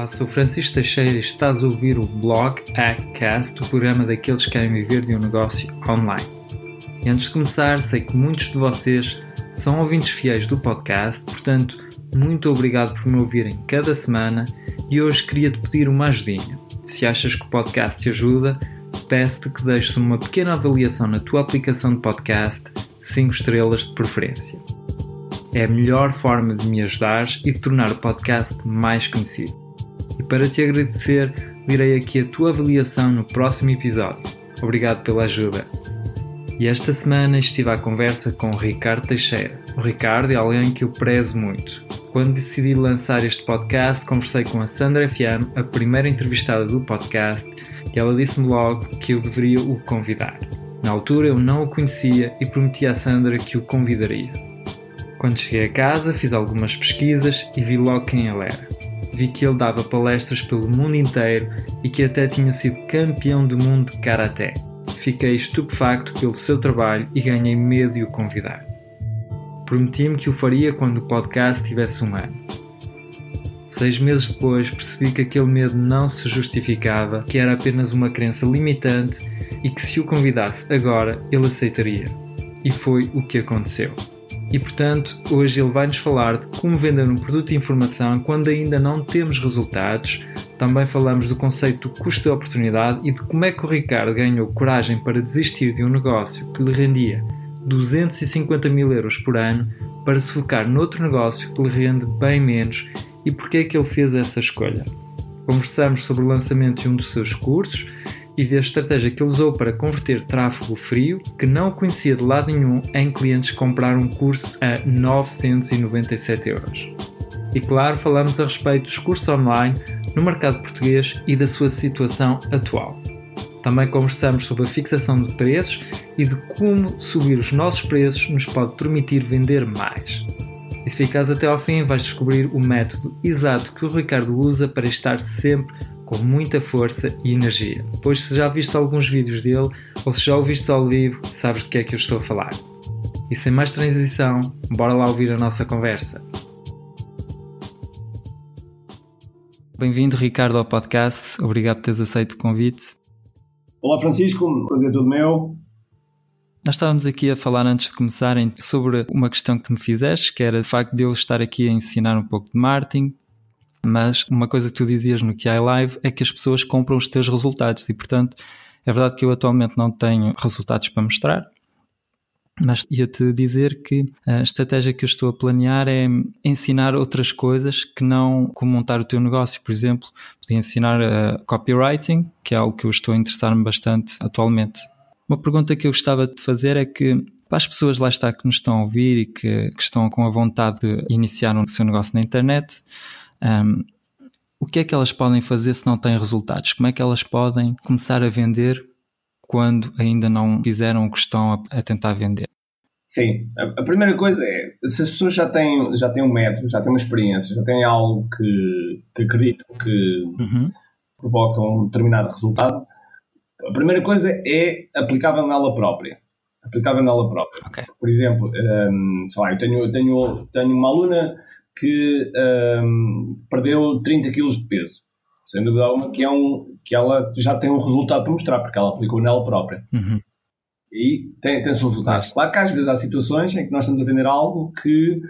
Olá, sou Francisco Teixeira e estás a ouvir o blog Hackcast, o programa daqueles que querem viver de um negócio online. E antes de começar, sei que muitos de vocês são ouvintes fiéis do podcast, portanto, muito obrigado por me ouvirem cada semana e hoje queria te pedir uma ajudinha. Se achas que o podcast te ajuda, peço-te que deixes uma pequena avaliação na tua aplicação de podcast, 5 estrelas de preferência. É a melhor forma de me ajudar e de tornar o podcast mais conhecido. E para te agradecer, direi aqui a tua avaliação no próximo episódio. Obrigado pela ajuda. E esta semana estive à conversa com o Ricardo Teixeira. O Ricardo é alguém que eu prezo muito. Quando decidi lançar este podcast, conversei com a Sandra FM, a primeira entrevistada do podcast, e ela disse-me logo que eu deveria o convidar. Na altura eu não o conhecia e prometi à Sandra que o convidaria. Quando cheguei a casa, fiz algumas pesquisas e vi logo quem ele era. Vi que ele dava palestras pelo mundo inteiro e que até tinha sido campeão do mundo de karaté. Fiquei estupefacto pelo seu trabalho e ganhei medo de o convidar. Prometi-me que o faria quando o podcast tivesse um ano. Seis meses depois percebi que aquele medo não se justificava, que era apenas uma crença limitante e que se o convidasse agora ele aceitaria. E foi o que aconteceu. E portanto, hoje ele vai-nos falar de como vender um produto de informação quando ainda não temos resultados. Também falamos do conceito do custo de oportunidade e de como é que o Ricardo ganhou coragem para desistir de um negócio que lhe rendia 250 mil euros por ano para se focar noutro negócio que lhe rende bem menos e porque é que ele fez essa escolha. Conversamos sobre o lançamento de um dos seus cursos e da estratégia que ele usou para converter tráfego frio, que não conhecia de lado nenhum, em clientes que compraram um curso a 997 euros. E claro, falamos a respeito dos cursos online no mercado português e da sua situação atual. Também conversamos sobre a fixação de preços e de como subir os nossos preços nos pode permitir vender mais. E se ficares até ao fim, vais descobrir o método exato que o Ricardo usa para estar sempre com muita força e energia. Pois se já viste alguns vídeos dele ou se já ouviste ao vivo, sabes de que é que eu estou a falar. E sem mais transição, bora lá ouvir a nossa conversa. Bem-vindo, Ricardo, ao podcast. Obrigado por teres aceito o convite. Olá, Francisco. Prazer todo meu. Nós estávamos aqui a falar antes de começarem sobre uma questão que me fizeste, que era o facto de eu estar aqui a ensinar um pouco de marketing, mas uma coisa que tu dizias no QI Live é que as pessoas compram os teus resultados e, portanto, é verdade que eu atualmente não tenho resultados para mostrar, mas ia-te dizer que a estratégia que eu estou a planear é ensinar outras coisas que não como montar o teu negócio. Por exemplo, podia ensinar uh, copywriting, que é algo que eu estou a interessar-me bastante atualmente. Uma pergunta que eu gostava de fazer é que para as pessoas lá está que nos estão a ouvir e que, que estão com a vontade de iniciar um seu negócio na internet, um, o que é que elas podem fazer se não têm resultados? Como é que elas podem começar a vender quando ainda não fizeram o que estão a, a tentar vender? Sim, a, a, primeira coisa é se as pessoas já têm, já têm um método, já têm uma experiência, já têm algo que, que acreditam que uhum. provoca um determinado resultado, a primeira coisa é aplicável nela própria. Aplicável nela própria. Okay. Por exemplo, um, sei lá, eu tenho, tenho, tenho uma aluna que um, perdeu 30 kg de peso. Sem dúvida alguma que, é um, que ela já tem um resultado para mostrar, porque ela aplicou nela própria. Uhum. E tem, tem seus resultados. Claro que às vezes há situações em que nós estamos a vender algo que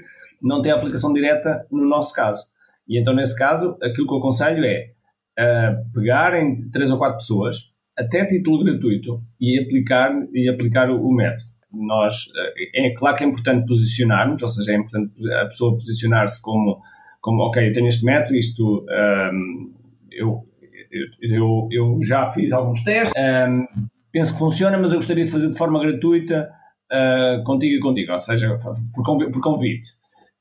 não tem aplicação direta no nosso caso. E então, nesse caso, aquilo que eu aconselho é uh, pegar em 3 ou 4 pessoas, até título gratuito, e aplicar, e aplicar o, o método nós eh, é claro que é importante posicionarmos, ou seja, é importante a pessoa posicionar-se como, como ok, eu tenho este método, isto um, eu, eu, eu já fiz alguns testes, um, penso que funciona, mas eu gostaria de fazer de forma gratuita uh, contigo e contigo, ou seja, por convite, por convite.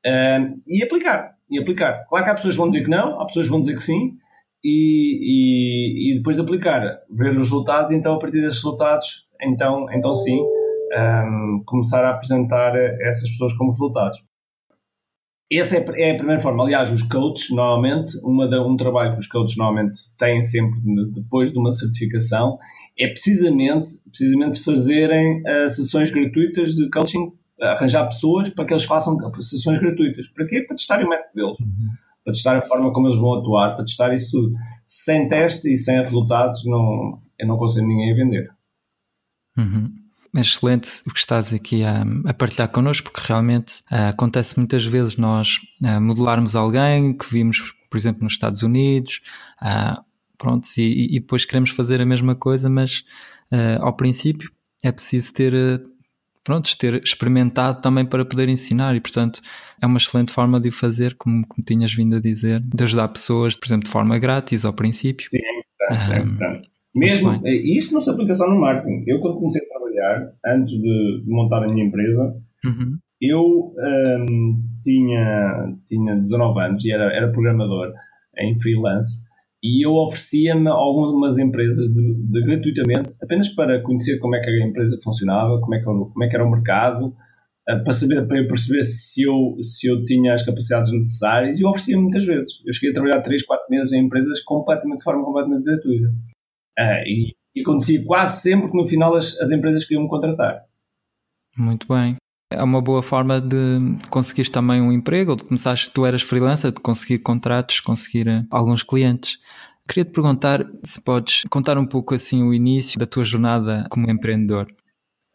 Um, e aplicar, e aplicar. Claro que há pessoas que vão dizer que não, há pessoas que vão dizer que sim, e, e, e depois de aplicar, ver os resultados, então a partir desses resultados, então, então sim, um, começar a apresentar essas pessoas como resultados. Essa é, é a primeira forma. Aliás, os coaches, normalmente, uma da, um trabalho que os coaches normalmente têm sempre depois de uma certificação é precisamente, precisamente fazerem uh, sessões gratuitas de coaching, arranjar pessoas para que eles façam sessões gratuitas. Para quê? Para testarem o método deles. Uhum. para testar a forma como eles vão atuar, para testar isso tudo. Sem teste e sem resultados, não, eu não consigo ninguém a vender. Uhum. Excelente o que estás aqui a, a partilhar connosco, porque realmente uh, acontece muitas vezes nós uh, modelarmos alguém que vimos, por exemplo, nos Estados Unidos, uh, pronto, e, e, depois queremos fazer a mesma coisa, mas ao princípio é preciso ter pronto, ter experimentado também para poder ensinar e, portanto, é uma excelente forma de o fazer, como, como tinhas vindo a dizer, de ajudar pessoas, por exemplo, de forma grátis ao princípio. Sim, é importante. É importante. Mesmo, isso não se aplica só no marketing. Eu, quando comecei a trabalhar, antes de, montar a minha empresa, uhum. eu um, tinha, tinha 19 anos e era, era programador em freelance e eu oferecia-me algumas empresas de, de, gratuitamente, apenas para conhecer como é que a empresa funcionava, como é que, como é que era o mercado, eh, para, saber, para eu perceber se eu, se eu tinha as capacidades necessárias e eu oferecia muitas vezes. Eu cheguei a trabalhar 3, 4 meses em empresas completamente de forma completamente gratuita. Uh, e, e acontecia quase sempre que no final as, as empresas queriam me contratar. Muito bem. É uma boa forma de conseguir também um emprego, ou de começares, tu eras freelancer, de conseguir contratos, conseguir eh, alguns clientes. Queria te perguntar se podes contar um pouco assim o início da tua jornada como empreendedor.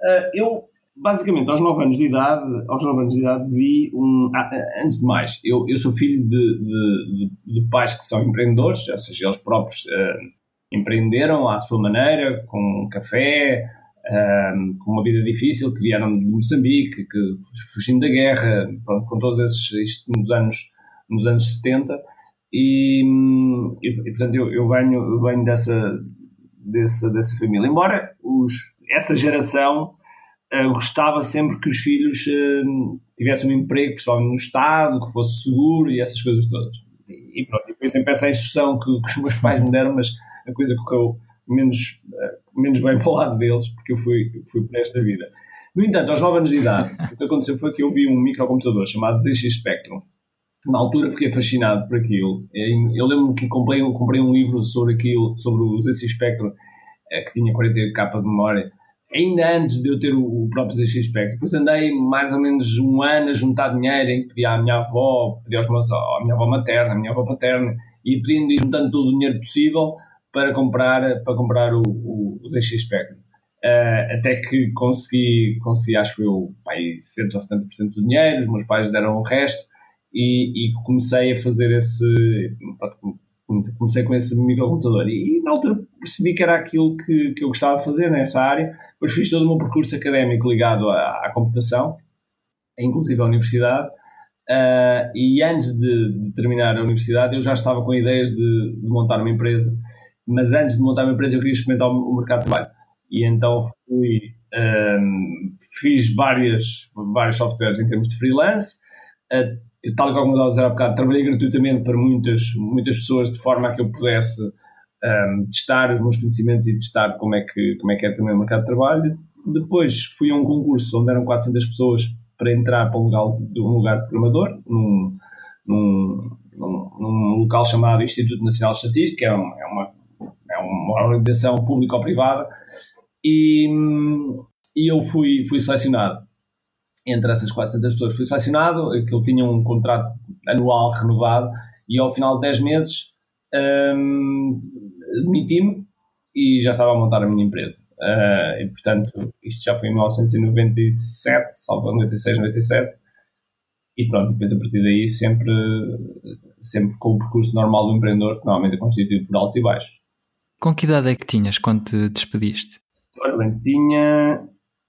Uh, eu, basicamente, aos 9 anos de idade, aos 9 anos de idade, vi um. Ah, antes de mais, eu, eu sou filho de, de, de, de, pais que são empreendedores, ou seja, eles próprios uh, empreenderam à sua maneira, com café, um, com uma vida difícil, que vieram de Moçambique, que fugindo da guerra, pronto, com todos esses, isto nos anos, nos anos 70, e, e, e portanto eu, eu, venho, eu venho dessa, dessa, dessa família. Embora os, essa geração uh, gostava sempre que os filhos uh, tivessem um emprego, principalmente no Estado, que fosse seguro e essas coisas todas. E, e pronto, foi sempre essa instrução que, que os meus pais me deram, mas a coisa correu menos, eh, menos bem para o lado deles, porque eu fui, fui por esta vida. No entanto, aos 9 anos de idade, o que aconteceu foi que eu vi um microcomputador chamado ZX Spectrum. Na altura fiquei fascinado por aquilo. Eu lembro-me que comprei, comprei um livro sobre aquilo, sobre o ZX Spectrum, eh, que tinha 48K de memória, ainda antes de eu ter o, próprio ZX Spectrum. Depois andei mais ou menos um ano a juntar dinheiro, em que pedia à minha avó, pedia aos meus, à minha avó materna, à minha avó paterna, e pedindo e juntando todo o dinheiro possível para comprar, para comprar o, o, o ZX Spectrum. Uh, até que consegui, consegui, acho eu, pai, 60 ou 70% do dinheiro, os meus pais deram o resto e, e comecei a fazer esse. Comecei com esse microcomputador e, e na altura percebi que era aquilo que, que eu gostava de fazer nessa área. Depois fiz todo o meu percurso académico ligado à, à computação, inclusive à universidade. Uh, e antes de, de, terminar a universidade, eu já estava com ideias de, de montar uma empresa mas antes de montar uma empresa eu queria experimentar o mercado de trabalho. E então fui, um, fiz várias, vários softwares em termos de freelance, uh, tal como eu estava a dizer há bocado, trabalhei gratuitamente para muitas, muitas pessoas de forma a que eu pudesse um, testar os meus conhecimentos e testar como é que, como é, que é também o mercado de trabalho. Depois fui a um concurso onde eram 400 pessoas para entrar para um lugar, um lugar de programador, num, num, num, num local chamado Instituto Nacional de Estatística, é uma, é uma é uma organização pública ou privada, e, e eu fui, fui selecionado. Entre essas 400 pessoas fui selecionado, que eu tinha um contrato anual renovado, e ao final de 10 meses um, demiti-me e já estava a montar a minha empresa. Uh, e portanto, isto já foi em 1997, salvo 96, 97. E pronto, depois a partir daí sempre, sempre com o percurso normal do empreendedor, que normalmente é constituído por altos e baixos. Com que idade é que tinhas quando te despediste? Ora bem, tinha.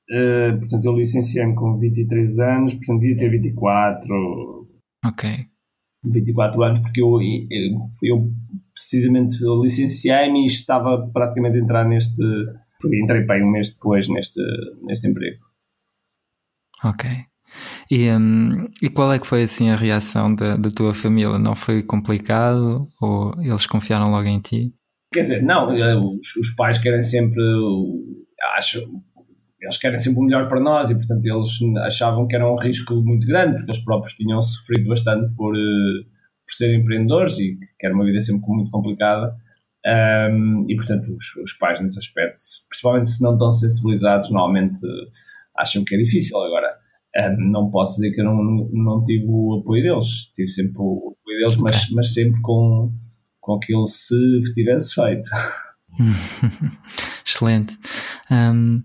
Uh, portanto, eu licenciei-me com 23 anos, portanto, devia ter 24. Ok. 24 anos, porque eu, eu, eu precisamente licenciei-me e estava praticamente a entrar neste. Entrei bem um mês depois neste, neste emprego. Ok. E, um, e qual é que foi assim a reação da, da tua família? Não foi complicado ou eles confiaram logo em ti? Quer dizer, não, eh, os, os pais querem sempre, acho, eles querem sempre o melhor para nós e, portanto, eles achavam que era um risco muito grande, porque eles próprios tinham sofrido bastante por, eh, por serem empreendedores e que era uma vida sempre muito complicada. Um, e, portanto, os, os, pais, nesse aspecto, principalmente se não estão sensibilizados, normalmente acham que é difícil. Agora, Um, não posso dizer que eu não, não tive o apoio deles, tive sempre o apoio deles, mas, mas sempre com, com aquilo se tivesse feito. Excelente. Um,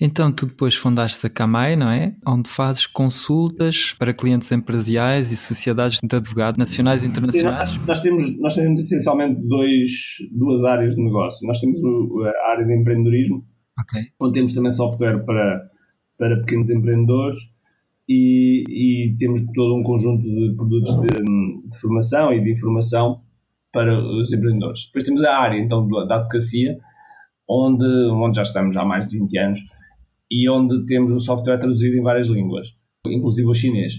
então, tu depois fundaste a Camai, não é? Onde fazes consultas para clientes empresariais e sociedades de advogados nacionais e internacionais? Nós, nós, temos, nós temos essencialmente dois, duas áreas de negócio. Nós temos a área de empreendedorismo, okay. onde temos também software para, para pequenos empreendedores e, e temos todo um conjunto de produtos de, de formação e de informação para os empreendedores. Depois temos a área então da advocacia, onde, onde já estamos há mais de 20 anos e onde temos o software traduzido em várias línguas, inclusive o chinês.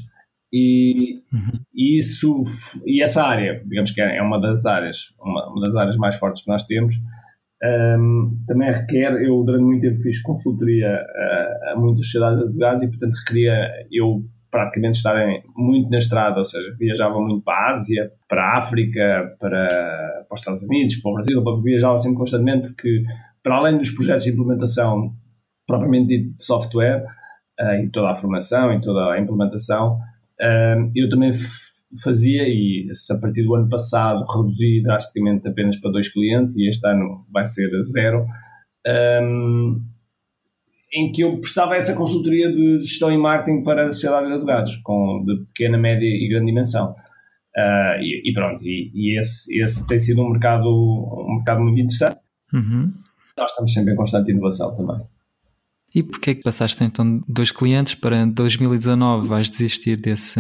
E, uhum. isso e essa área, digamos que é uma das áreas, uma, uma das áreas mais fortes que nós temos. Um, também requer, eu durante muito tempo fiz consultoria a, a muitas sociedades de advogados e portanto requeria eu praticamente estarem muito na estrada, ou seja, viajava muito para a Ásia, para a África, para, para os Estados Unidos, para o Brasil, viajava sempre constantemente porque, para além dos projetos de implementação propriamente dito de software, uh, e toda a formação e toda a implementação, uh, eu também fazia, e a partir do ano passado reduzi drasticamente apenas para dois clientes, e este ano vai ser zero, um, em que eu prestava essa consultoria de gestão e marketing para sociedades de advogados, com, de pequena, média e grande dimensão. Uh, e, e, pronto, e, e, esse, esse tem sido um mercado, um mercado muito interessante. Uhum. Nós estamos sempre em constante inovação também. E porquê é que passaste então dois clientes para 2019 vais desistir desse,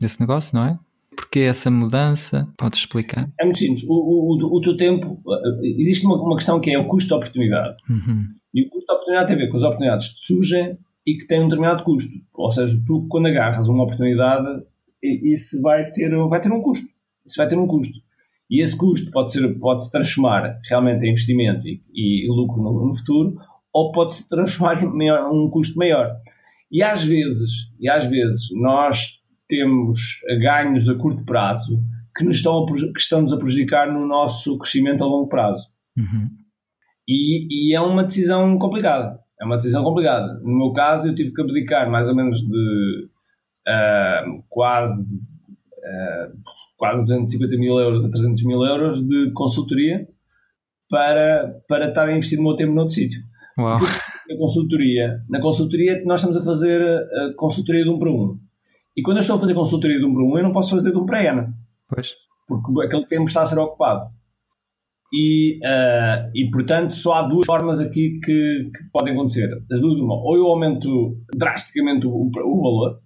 desse negócio, não é? Porquê essa mudança? Podes explicar? É muito simples. O, o, o teu tempo, existe uma, uma questão que é o custo de oportunidade. Uhum. E o custo de oportunidade tem a ver com as oportunidades que surgem e que têm um determinado custo. Ou seja, tu quando agarras uma oportunidade, isso vai ter, vai ter um custo. Isso vai ter um custo. E esse custo pode, ser, pode se transformar realmente em investimento e, e lucro no, no, futuro, ou pode se transformar em um custo maior. E às vezes, e às vezes nós temos ganhos a curto prazo que nos estão a, que estamos a prejudicar no nosso crescimento a longo prazo. Uhum. E, e, é uma decisão complicada. É uma decisão complicada. No meu caso, eu tive que abdicar mais ou menos de uh, quase, uh, quase 250 mil euros a 300 mil euros de consultoria para, para estar a investir o meu tempo noutro sítio. Uau. Na consultoria, na consultoria nós estamos a fazer a consultoria de um para um. E quando eu estou a fazer consultoria de um para um, eu não posso fazer de um para N. Pois. Porque aquele tempo está a ser ocupado. E, uh, e portanto, só há duas formas aqui que, que, podem acontecer. As duas, uma, ou eu aumento drasticamente o, o valor,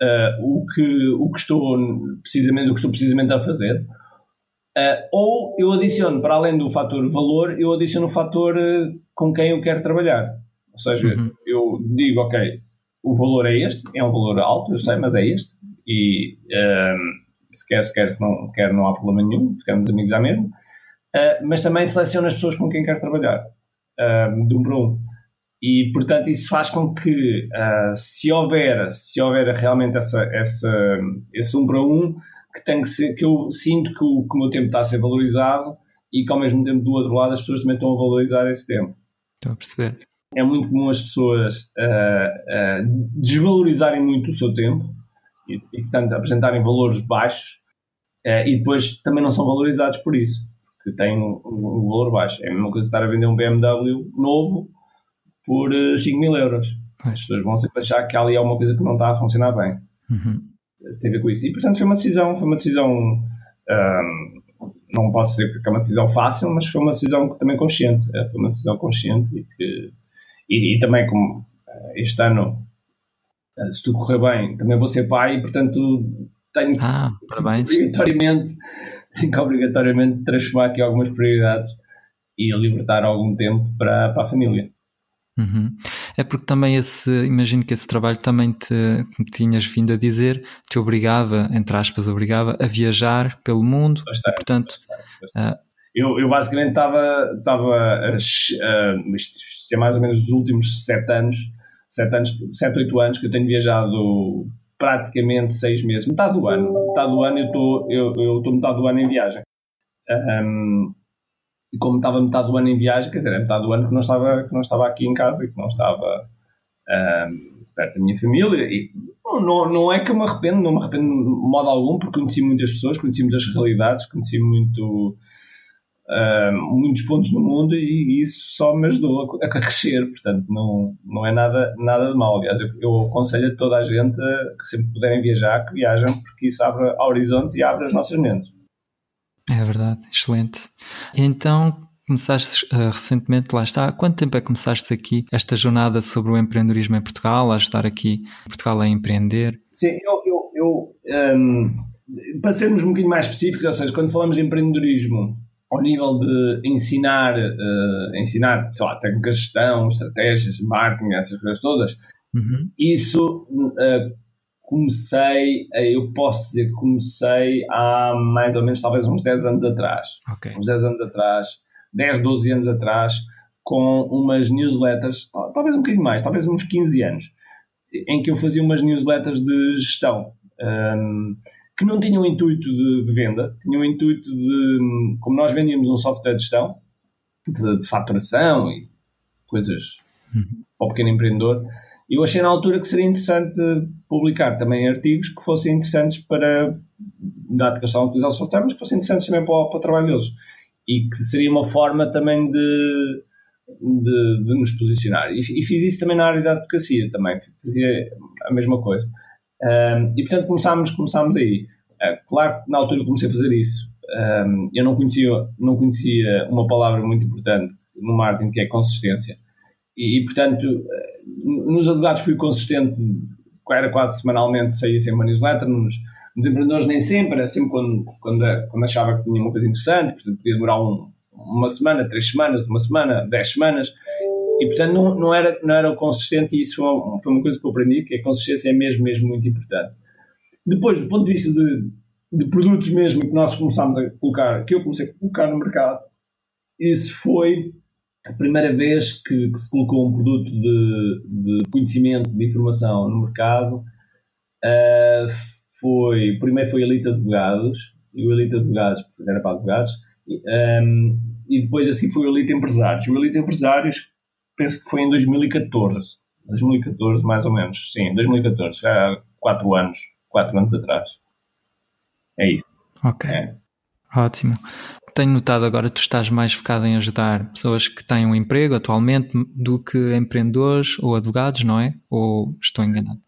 uh, o, que, o, que estou precisamente, o que estou precisamente a fazer, uh, ou eu adiciono, para além do fator valor, eu adiciono o fator com quem eu quero trabalhar. Ou seja, uhum. eu digo, ok, o valor é este, é um valor alto, eu sei, mas é este, e se quer, se quer, se não quer, não há problema nenhum, ficamos amigos à mesma. Uh, mas também seleciona as pessoas com quem quer trabalhar, uh, de um para um. E, portanto, isso faz com que, uh, se houver, se houver realmente essa, essa, esse um para um, que, tem que, ser, que eu sinto que o, que o meu tempo está a ser valorizado e que, ao mesmo tempo, do outro lado, as pessoas também estão a valorizar esse tempo. Estou a perceber. É muito comum as pessoas desvalorizarem muito o seu tempo e, e, portanto, apresentarem valores baixos e depois também não são valorizados por isso que tem um, um, valor baixo. É a mesma coisa estar a vender um BMW novo por 5 eh, mil euros. As pessoas vão sempre achar que ali é uma coisa que não está a funcionar bem. Uhum. Tem a ver com isso. E portanto foi uma decisão, foi uma decisão. Um, não posso dizer que é uma decisão fácil, mas foi uma decisão também consciente. É, foi uma decisão consciente e que. E, e também como eh, este ano, eh, se tudo correr bem, também vou ser pai e portanto tenho ah, parabéns. obrigatoriamente tem que obrigatoriamente transformar aqui algumas prioridades e libertar algum tempo para, para a família. Uhum. É porque também esse, imagino que esse trabalho também te, como tinhas vindo a dizer, te obrigava, entre aspas, obrigava a viajar pelo mundo. Bastante, portanto, bastante, bastante. Uh, eu, eu basicamente estava, estava uh, isto é mais ou menos dos últimos sete anos, sete anos, sete, oito anos que eu tenho viajado praticamente seis meses, metade do ano. Metade do ano eu estou eu, eu metade do ano em viagem. Um, e como estava metade do ano em viagem, quer dizer, é metade do ano que não estava, que não estava aqui em casa e que não estava um, perto da minha família e não, não é que eu me arrependo, não me arrependo de modo algum, porque conheci muitas pessoas, conheci muitas realidades, conheci muito, uh, muitos pontos no mundo e, isso só me ajudou a, a, crescer, portanto não, não é nada, nada de mal. Aliás, eu, eu aconselho a toda a gente que sempre puderem viajar, que viajem, porque isso abre horizontes e abre as nossas mentes. É verdade, excelente. Então, começaste uh, recentemente, lá está, há quanto tempo é que começaste aqui esta jornada sobre o empreendedorismo em Portugal, a ajudar aqui Portugal a empreender? Sim, eu, eu, eu um, para sermos um bocadinho mais específicos, ou seja, quando falamos de empreendedorismo ao nível de ensinar, uh, ensinar, sei lá, técnicas de gestão, estratégias, marketing, essas coisas todas, uhum. isso uh, comecei, eu posso dizer que comecei há mais ou menos talvez uns 10 anos atrás. Okay. Uns 10 anos atrás 10, 12 anos atrás, com umas newsletters, talvez um bocadinho mais, talvez uns 15 anos, em que eu fazia umas newsletters de gestão. Um, que não tinham intuito de, de, venda, tinham intuito de, como nós vendíamos um software de gestão, de, de faturação e coisas uhum. para o pequeno empreendedor, eu achei na altura que seria interessante publicar também artigos que fossem interessantes para, dado estavam a utilizar o software, mas que fossem interessantes também para, para o trabalho deles e que seria uma forma também de, de, de nos posicionar. E, e, fiz isso também na área da advocacia, também fazia a mesma coisa. Um, e portanto começámos, começámos aí. Uh, claro que na altura comecei a fazer isso, um, eu não conhecia, não conhecia uma palavra muito importante no marketing que é consistência. E, e portanto, nos advogados fui consistente, era quase semanalmente, saía sempre uma newsletter, nos, nos empreendedores nem sempre, era sempre quando, quando, quando achava que tinha uma coisa interessante, portanto podia demorar um, uma semana, três semanas, uma semana, dez semanas, e portanto não, não, era, não era consistente e isso foi uma coisa que eu aprendi, que a consistência é mesmo, mesmo muito importante. Depois, do ponto de vista de, de produtos mesmo que nós começámos a colocar, que eu comecei a colocar no mercado, isso foi a primeira vez que, que se colocou um produto de, de, conhecimento, de informação no mercado, uh, foi, primeiro foi Elite Advogados, e o Elite Advogados, era para advogados, um, e depois assim foi o Elite Empresários. O Elite Empresários, penso que foi em 2014, 2014 mais ou menos, sim, 2014, há 4 anos, 4 anos atrás. É isso. Ok. É. Ótimo. Tenho notado agora que tu estás mais focado em ajudar pessoas que têm um emprego atualmente do que empreendedores ou advogados, não é? Ou estou enganado?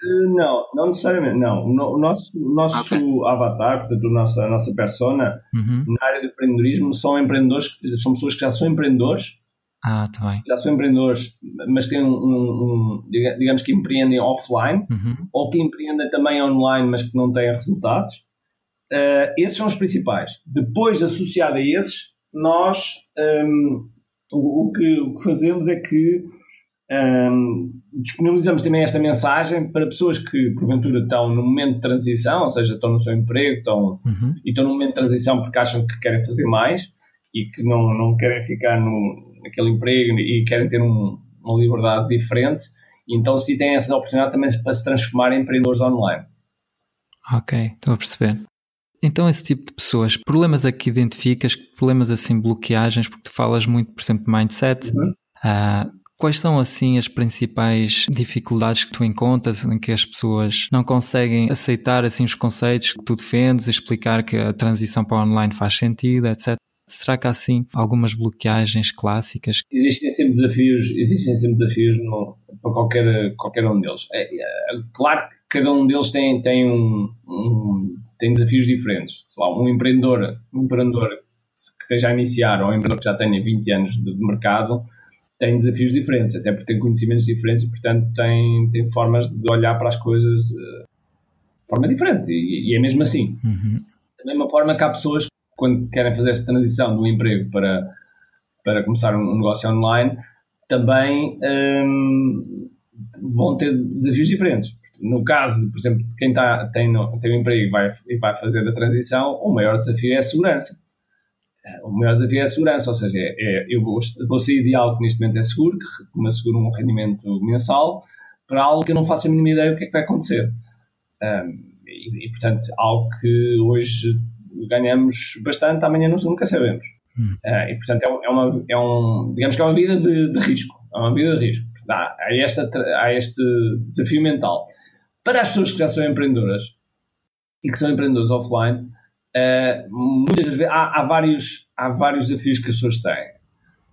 Não, não necessariamente, não. O nosso, o nosso okay. avatar, portanto, a nossa, a nossa persona uhum. na área do empreendedorismo são empreendedores, são pessoas que já são empreendedores. Ah, tá bem. Já são empreendedores, mas têm um, um, um digamos que empreendem offline, uhum. ou que empreendem também online, mas que não têm resultados. Uh, esses são os principais. Depois, associado a esses, nós um, o, o, que, o que fazemos é que um, disponibilizamos também esta mensagem para pessoas que, porventura, estão no momento de transição, ou seja, estão no seu emprego estão, uhum. e estão no momento de transição porque acham que querem fazer mais e que não, não querem ficar no, naquele emprego e querem ter um, uma liberdade diferente. Então, se têm essa oportunidade também para se transformar em empreendedores online. Ok, estou a perceber. Então, esse tipo de pessoas, problemas a que identificas, problemas assim, bloqueagens, porque tu falas muito, por exemplo, de mindset, uhum. uh, Quais são assim as principais dificuldades que tu encontras em que as pessoas não conseguem aceitar assim os conceitos que tu defendes, explicar que a transição para o online faz sentido, etc. Será que há assim algumas bloqueagens clássicas? Existem sempre desafios, existem sempre desafios no, para qualquer, qualquer um deles. É, é, claro que cada um deles tem, tem, um, um tem desafios diferentes. Lá, um empreendedor, um empreendedor que esteja a iniciar ou um empreendedor que já tenha 20 anos de, de mercado tem desafios diferentes, até porque tem conhecimentos diferentes e, portanto, tem, tem formas de olhar para as coisas uh, de forma diferente. E, e, é mesmo assim. Uhum. Da mesma forma que há pessoas quando querem fazer esta transição do emprego para, para começar um, negócio online, também um, vão ter desafios diferentes. No caso, por exemplo, de quem tá, tem, tem um emprego e vai, e vai fazer a transição, o maior desafio é a segurança o maior desafio é a segurança, ou seja, é, é, eu vou, vou sair de algo que neste momento é seguro, que me assegura um rendimento mensal, para algo que eu não faço a mínima ideia do que é que vai acontecer. Um, e, e, portanto, algo que hoje ganhamos bastante, amanhã nunca sabemos. Hum. Uh, e, portanto, é, é, uma, é um, digamos que é uma vida de, de, risco. É uma vida de risco. há, esta, há este desafio mental. Para as pessoas que já são empreendedoras e que são empreendedoras offline, uh, muitas vezes há, há, vários, há vários desafios que as pessoas têm.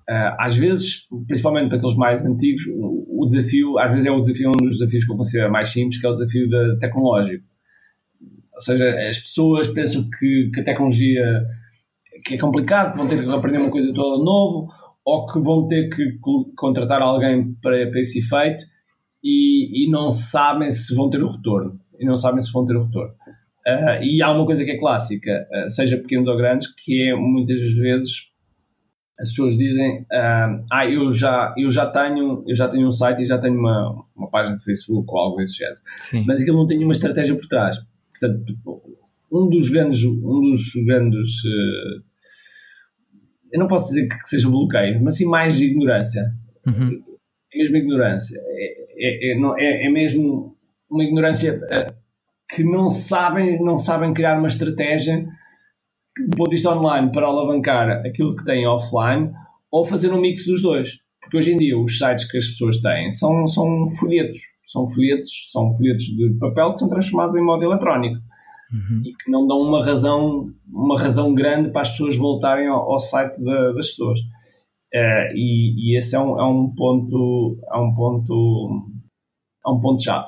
Uh, às vezes, principalmente para aqueles mais antigos, o, o, desafio, às vezes é o desafio, um dos desafios que eu considero mais simples, que é o desafio da tecnológico. Ou seja, as pessoas pensam que, que a tecnologia que é complicado, que vão ter que aprender uma coisa toda novo, ou que vão ter que contratar alguém para, para esse efeito e, e não sabem se vão ter o retorno. E não sabem se vão ter o retorno. Uh, e há uma coisa que é clássica, uh, seja pequenos ou grandes, que é muitas vezes as pessoas dizem uh, ah eu já eu já tenho eu já tenho um site e já tenho uma, uma página de Facebook ou algo desse género Sim. mas aquilo não tem uma estratégia por trás portanto um dos grandes um dos grandes uh, eu não posso dizer que, seja bloqueio mas sim mais ignorância uhum. é mesmo ignorância é, é, é, é, é mesmo uma ignorância uh, que não sabem não sabem criar uma estratégia do ponto de vista online para alavancar aquilo que têm offline ou fazer um mix dos dois. Porque hoje em dia os sites que as pessoas têm são, são folhetos, são folhetos, são folhetos de papel que são transformados em modo eletrónico uhum. e que não dão uma razão, uma razão grande para as pessoas voltarem ao, ao site da, das pessoas. Uh, e, e, esse é um, é um ponto, é um ponto, é um ponto chave.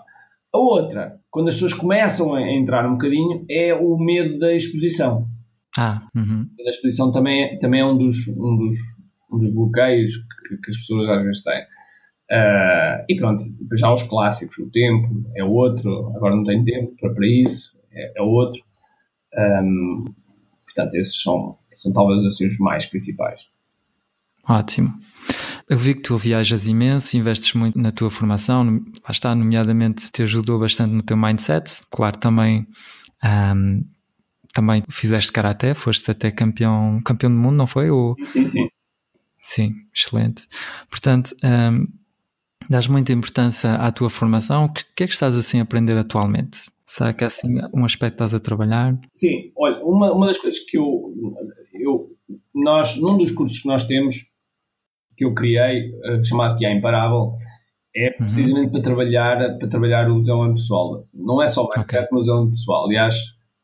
A outra, quando as pessoas começam a entrar um bocadinho, é o medo da exposição. Ah, uhum. A exposição também é, também é um, dos, um, dos, um dos bloqueios que, que as pessoas às vezes têm. Uh, e pronto, já os clássicos, o tempo é outro, agora não tenho tempo para, para isso, é, é outro. Um, portanto, esses são, são talvez assim os mais principais. Ótimo. Eu vi que tu viajas imenso, investes muito na tua formação, lá está, nomeadamente te ajudou bastante no teu mindset, claro, também um, também fizeste karaté, foste até campeão, campeão do mundo, não foi? Ou... Sim, sim. Sim, excelente. Portanto, um, dás muita importância à tua formação. O que, é que estás assim a aprender atualmente? Será que é assim um aspecto que estás a trabalhar? Sim, olha, uma, uma das coisas que eu, eu, nós, num dos cursos que nós temos, que eu criei, uh, chamado que é Imparável, é uhum. precisamente uhum. para trabalhar, para trabalhar o desenvolvimento pessoal. Não é só o mindset, okay. mas o desenvolvimento pessoal. Aliás,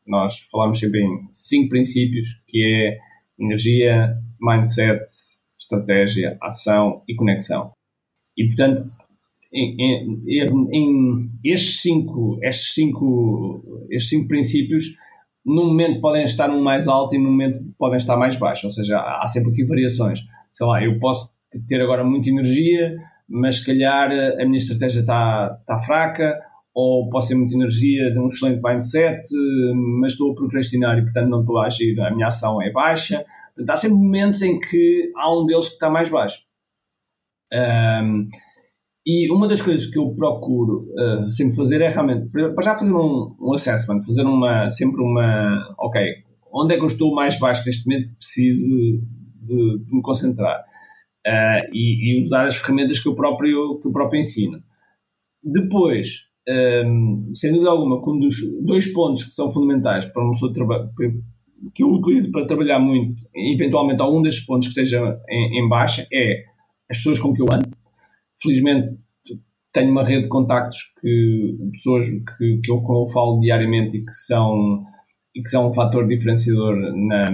nós falamos sempre em cinco princípios, que é energia, mindset, estratégia, ação e conexão. E, portanto, em, em, em estes, cinco, estes, cinco, estes cinco princípios, num momento podem estar um mais alto e num momento podem estar mais baixo, ou seja, há sempre aqui variações. Sei lá, eu posso ter agora muita energia, mas se calhar a minha estratégia está, está fraca, ou posso ter muita energia, de um excelente mindset, mas estou a procrastinar e, portanto, não estou a agir, a minha ação é baixa. Portanto, há sempre momentos em que há um deles que está mais baixo. Um, e uma das coisas que eu procuro uh, sempre fazer é realmente, para já fazer um, um assessment, fazer uma, sempre uma, ok, onde é que eu estou mais baixo neste momento que preciso de, de me concentrar? Uh, e, e, usar as ferramentas que eu próprio, que eu próprio ensino. Depois, um, sem dúvida alguma, um dos dois pontos que são fundamentais para uma pessoa trabalhar, que eu utilizo para trabalhar muito, eventualmente algum destes pontos que esteja em, em, baixa, é as pessoas com que eu ando. Felizmente tenho uma rede de contactos que pessoas que, que eu, com eu falo diariamente e que são e que são um fator diferenciador na,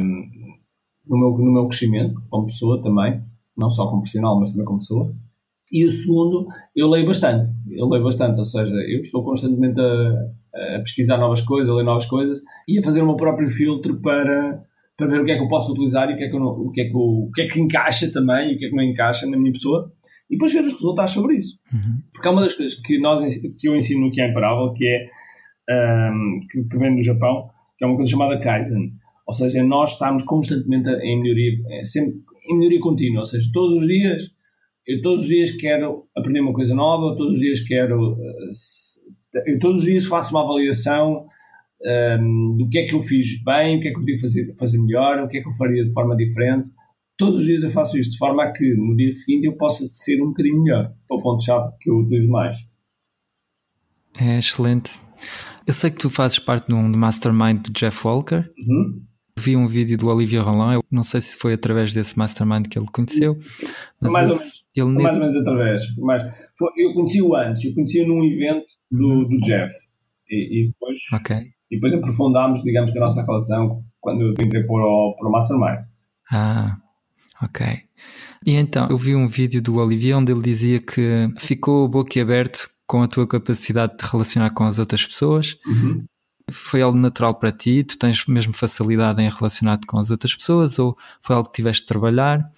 no, meu, no meu crescimento como pessoa também, não só como profissional, mas também como pessoa. E o segundo, eu leio bastante. Eu leio bastante, ou seja, eu estou constantemente a, a pesquisar novas coisas, a ler novas coisas e a fazer o meu próprio filtro para, para ver o que é que eu posso utilizar e o que é que, não, o que, é que, eu, o que, é que encaixa também e o que é que não encaixa na minha pessoa e depois ver os resultados sobre isso. Uhum. Porque é uma das coisas que, nós, que eu ensino no que é imparável, que é um, que, que vem do Japão, que é uma coisa chamada Kaizen. Ou seja, nós estamos constantemente em melhoria, é sempre em melhoria contínua, ou seja, todos os dias eu todos os dias quero aprender uma coisa nova, todos os dias quero. Eh, eu todos os dias faço uma avaliação um, do que é que eu fiz bem, o que é que eu podia fazer, fazer melhor, o que é que eu faria de forma diferente. Todos os dias eu faço isto, de forma a que no dia seguinte eu possa ser um bocadinho melhor. É o ponto-chave que eu utilizo mais. É excelente. Eu sei que tu fazes parte do mastermind do Jeff Walker. Uhum. Vi um vídeo do Olivier Roland, eu não sei se foi através desse mastermind que ele conheceu, mas mais, ou menos, ele mais ou menos através. Mais, Foi, eu conheci-o antes, eu conheci-o num evento do, do Jeff. E, e depois, okay. E depois aprofundámos, digamos que a nossa relação quando eu entrei para o, para o Mastermind. Ah, ok. E então, eu vi um vídeo do Olivier onde ele dizia que ficou boquiaberto com a tua capacidade de relacionar com as outras pessoas. Uhum. Foi algo natural para ti? Tu tens mesmo facilidade em relacionar-te com as outras pessoas ou foi algo que tiveste de trabalhar?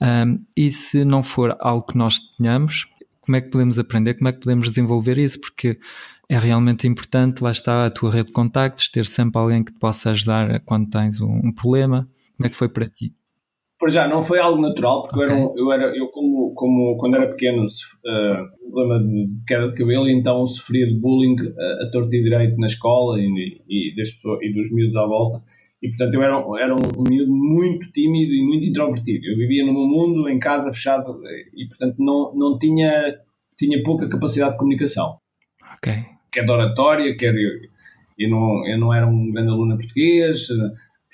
Um, e se não for algo que nós tenhamos, como é que podemos aprender? Como é que podemos desenvolver isso? Porque é realmente importante, lá está a tua rede de contactos, ter sempre alguém que te possa ajudar quando tens um, um problema. Como é que foi para ti? Por já, não foi algo natural, porque okay. eu, era, um, eu, era, eu como, como quando era pequeno, uh, problema de queda de cabelo, então sofria de bullying uh, a torto e direito na escola e, e, das pessoas, e dos miúdos à volta. E portanto eu era, era um, um miúdo muito tímido e muito introvertido. Eu vivia no meu mundo, em casa, fechado, e portanto não, não tinha, tinha pouca capacidade de comunicação. Ok. Quer de oratória, quer. Eu, eu, não, eu não era um grande aluno português,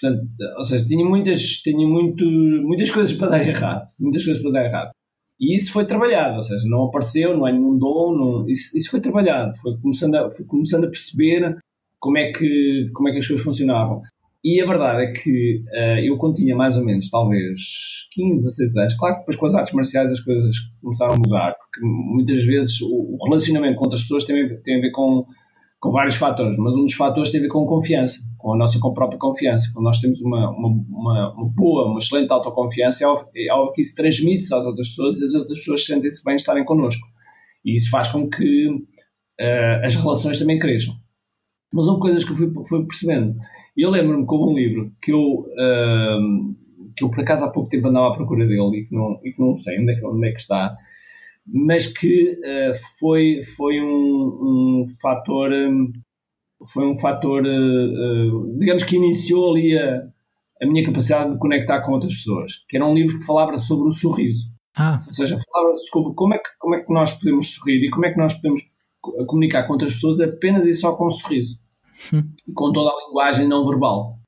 portanto, ou seja, tinha muitas, tinha muito, muitas coisas para dar errado. Muitas coisas para dar errado. E isso foi trabalhado, ou seja, não apareceu, não é nenhum dom, não, isso, isso foi trabalhado, foi começando, a, foi começando a perceber como é, que, como é que as coisas funcionavam. E a verdade é que uh, eu, quando tinha mais ou menos, talvez 15, 16 anos, claro que depois com as artes marciais as coisas começaram a mudar, porque muitas vezes o, relacionamento com outras pessoas tem, tem a ver com, com vários fatores, mas um dos fatores tem a ver com confiança, com a nossa com a própria confiança. Quando nós temos uma, uma, uma, uma boa, uma excelente autoconfiança, é algo, é algo que isso transmite-se às outras pessoas e as outras pessoas sentem-se bem estarem connosco. E isso faz com que uh, as relações também cresçam. Mas houve coisas que eu fui, fui percebendo. E eu lembro-me que houve um livro que eu, uh, que eu por acaso há pouco tempo andava à procura dele e que não, e que não sei onde é que, onde é que está, mas que uh, foi, foi um, um fator, um, foi um fator, uh, digamos que iniciou ali a, a minha capacidade de conectar com outras pessoas, que era um livro que falava sobre o sorriso. Ah. Ou seja, falava sobre como é, que, como é que nós podemos sorrir e como é que nós podemos comunicar com outras pessoas apenas e só com um sorriso e com toda a linguagem não verbal.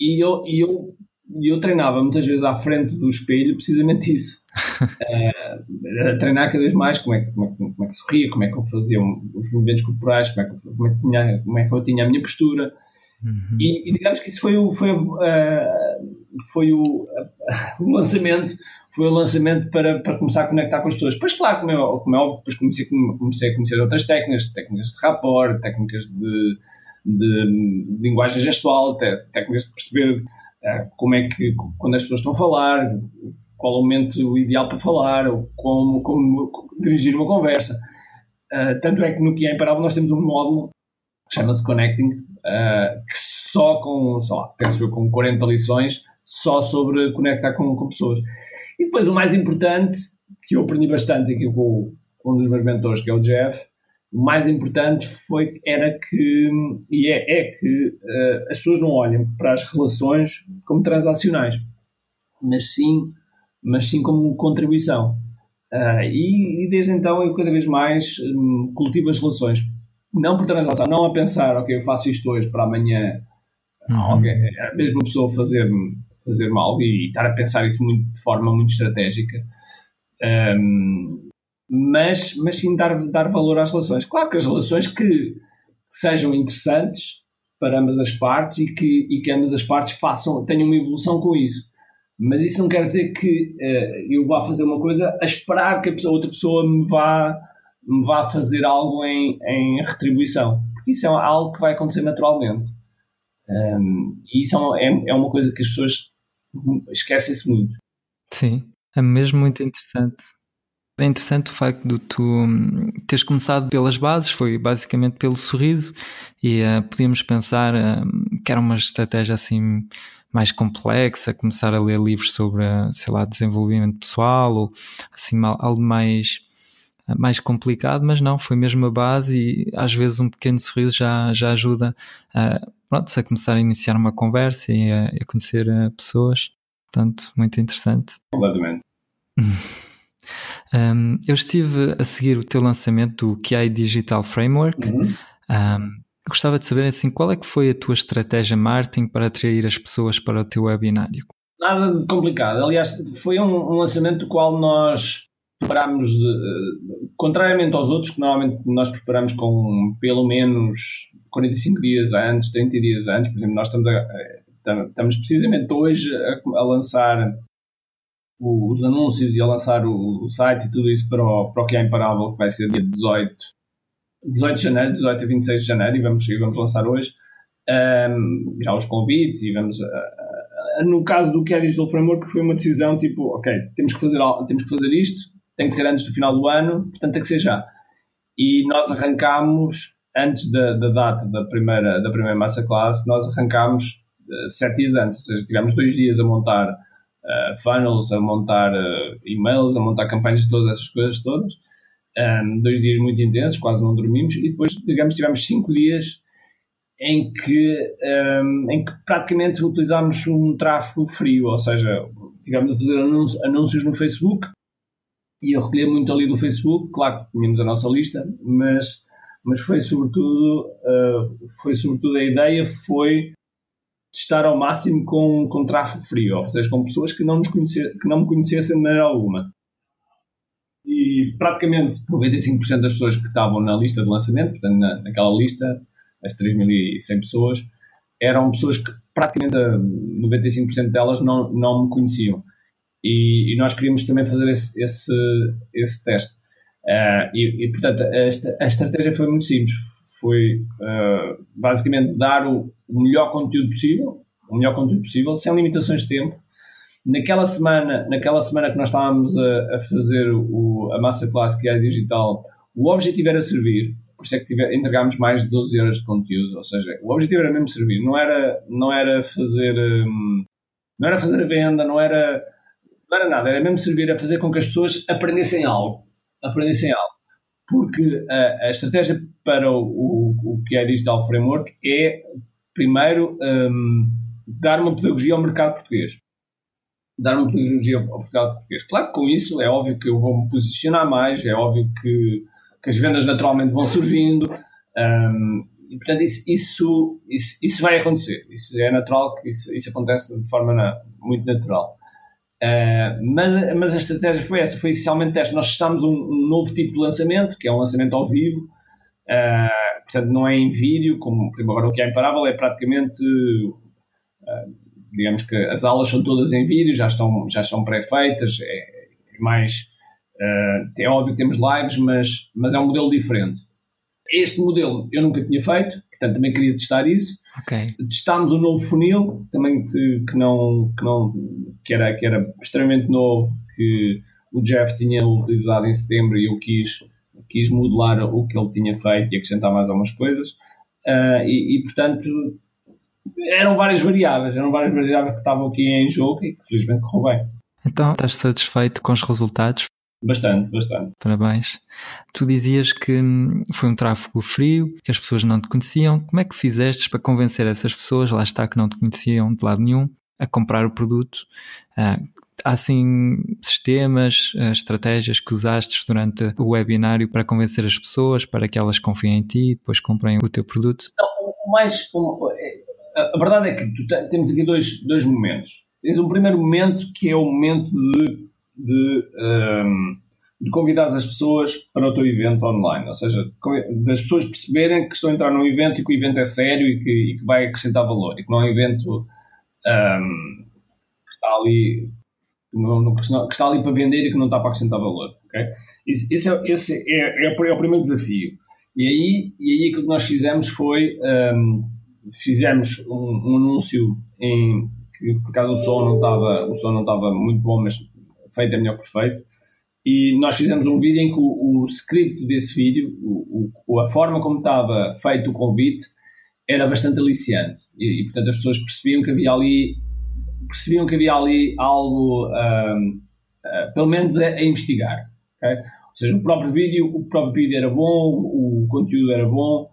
E eu, e eu, eu treinava muitas vezes à frente do espelho precisamente isso. uh, a treinar cada vez mais como é, que, como, é, como é que sorria, como é que eu fazia os movimentos corporais, como é que, como é que, tinha, como é que eu tinha a minha postura. Uhum. E, e, digamos que isso foi o, foi, uh, foi o, uh, o lançamento foi o lançamento para, para começar a conectar com as pessoas. Depois, claro, como é, como é óbvio, depois comecei, comecei a conhecer outras técnicas, técnicas de rapport, técnicas de, de, de linguagem gestual, técnicas de perceber uh, como é que, quando as pessoas estão a falar, qual é o momento ideal para falar, ou como, como dirigir uma conversa. Uh, tanto é que no que é imparável nós temos um módulo que chama-se Connecting, uh, que só com, sei lá, penso eu, com 40 lições, só sobre conectar com, com pessoas. E depois o mais importante, que eu aprendi bastante aqui com, com um dos meus mentores, que é o Jeff, o mais importante foi, era que, e é, é que uh, as pessoas não olhem para as relações como transacionais, mas sim, mas sim como contribuição. Uh, e, e, desde então eu cada vez mais um, cultivo as relações, não por transação, não a pensar, ok, eu faço isto hoje para amanhã, uhum. okay, é a mesma pessoa fazer, fazer mal e, e estar a pensar isso muito, de forma muito estratégica. Um, mas, mas sim dar, dar valor às relações. Claro que as relações que sejam interessantes para ambas as partes e que, e que ambas as partes façam, tenham uma evolução com isso. Mas isso não quer dizer que uh, eu vá fazer uma coisa a esperar que a pessoa, outra pessoa me vá, me vá fazer algo em, em retribuição. Porque isso é algo que vai acontecer naturalmente. Um, e isso é, é, é uma coisa que as pessoas esquecem-se muito. Sim, é mesmo muito interessante. É interessante o facto de tu hum, teres começado pelas bases, foi basicamente pelo sorriso, e uh, podíamos pensar uh, que era uma estratégia assim mais complexa, começar a ler livros sobre, sei lá, desenvolvimento pessoal ou assim algo mais mais complicado, mas não, foi mesmo a base e às vezes um pequeno sorriso já, já ajuda a, pronto, a começar a iniciar uma conversa e a, a conhecer uh, pessoas. Portanto, muito interessante. Completamente. Um, eu estive a seguir o teu lançamento do QI Digital Framework. Uhum. Um, gostava de saber assim, qual é que foi a tua estratégia marketing para atrair as pessoas para o teu webinário? Nada de complicado. Aliás, foi um, um lançamento do qual nós preparámos, uh, contrariamente aos outros, que normalmente nós preparamos com pelo menos 45 dias antes, 30 dias antes, por exemplo, nós estamos, a, estamos precisamente hoje a, a lançar os anúncios e a lançar o, o, site e tudo isso para o, para o que é imparável, que vai ser dia 18, 18 de janeiro, 18 a 26 de janeiro, e vamos, e vamos lançar hoje. Um, já os convites e vamos. Uh, uh, no caso do que é Digital Framework, foi uma decisão tipo, ok, temos que, fazer, temos que fazer isto, tem que ser antes do final do ano, portanto tem que ser já. E nós arrancámos, antes da, da data da primeira, da primeira massa classe, nós arrancámos uh, sete dias antes, ou seja, tivemos dois dias a montar uh, funnels, a montar uh, e-mails, a montar campanhas todas essas coisas todas. Um, dois dias muito intensos, quase não dormimos, e depois, digamos, tivemos cinco dias em que, um, em que praticamente utilizámos um tráfego frio, ou seja, tivemos a fazer anúncios no Facebook e eu recolhi muito ali do Facebook, claro que tínhamos a nossa lista, mas, mas foi sobretudo uh, foi sobretudo a ideia foi estar ao máximo com, com tráfego frio, ou seja, com pessoas que não, nos conhecer, que não me conhecessem de maneira alguma. E praticamente 95% das pessoas que estavam na lista de lançamento, portanto, na, naquela lista, as 3.100 pessoas, eram pessoas que praticamente 95% delas não, não me conheciam. E, e, nós queríamos também fazer esse, esse, esse teste. Uh, e, e, portanto, a, a, estratégia foi muito simples. Foi uh, basicamente dar o, o, melhor conteúdo possível, o melhor conteúdo possível, sem limitações de tempo. Naquela semana, naquela semana que nós estávamos a, a fazer o, a massa classe que era digital, o objetivo era servir, por isso é que entregámos mais de 12 horas de conteúdo, ou seja, o objetivo era mesmo servir, não era, não era fazer um, não era fazer a venda, não era, não era nada, era mesmo servir a fazer com que as pessoas aprendessem algo, aprendessem algo, porque a, a estratégia para o, o, o, que é Digital Framework é, primeiro, um, dar uma pedagogia ao mercado português dar uma pedagogia ao mercado português. Claro que com isso é óbvio que eu vou me posicionar mais, é óbvio que que as vendas naturalmente vão surgindo. Um, e, portanto, isso, isso, isso, isso, vai acontecer. Isso é natural que isso, isso acontece de forma na, muito natural. Uh, mas, mas a estratégia foi essa, foi essencialmente teste. Nós testámos um, um, novo tipo de lançamento, que é um lançamento ao vivo, uh, portanto não é em vídeo, como por exemplo, agora o que é imparável é praticamente, uh, digamos que as aulas são todas em vídeo, já estão, já estão pré-feitas, é, é mais é óbvio que temos lives, mas, mas é um modelo diferente. Este modelo eu nunca tinha feito, portanto também queria testar isso. Okay. Testámos um novo funil, também que, que, não, que, não, que, era, que era extremamente novo, que o Jeff tinha utilizado em setembro e eu quis, quis modelar o que ele tinha feito e acrescentar mais algumas coisas. Uh, e, e, portanto, eram várias variáveis, eram várias variáveis que estavam aqui em jogo e que felizmente correu bem. Então, estás satisfeito com os resultados? Bastante, bastante. Parabéns. Tu dizias que hum, foi um tráfego frio, que as pessoas não te conheciam. Como é que fizeste para convencer essas pessoas, lá está, que não te conheciam de lado nenhum, a comprar o produto? Ah, há assim sistemas, ah, estratégias que usaste durante o webinário para convencer as pessoas, para que elas confiem em ti e depois comprem o teu produto? Não, o mais. É, a verdade é que temos aqui dois, dois momentos. Tens um primeiro momento que é o momento de de, um, ehm, de convidar as pessoas para o teu evento online, ou seja, das pessoas perceberem que estão a entrar num evento e que o evento é sério e que, e que vai acrescentar valor e que não é um evento um, ehm, que está ali que está ali para vender e que não está para acrescentar valor. Okay? Esse, é, esse é, é, é, o primeiro desafio. E aí, e aí aquilo que nós fizemos foi um, ehm, fizemos um, um, anúncio em que por acaso o som não estava o som não estava muito bom, mas feito é melhor que perfeito. E nós fizemos um vídeo em que o, o script desse vídeo, o, o, a forma como estava feito o convite, era bastante aliciante. E, e, portanto as pessoas percebiam que havia ali, percebiam que havia ali algo, um, uh, pelo menos a, a investigar. Okay? Ou seja, o próprio vídeo, o próprio vídeo era bom, o conteúdo era bom,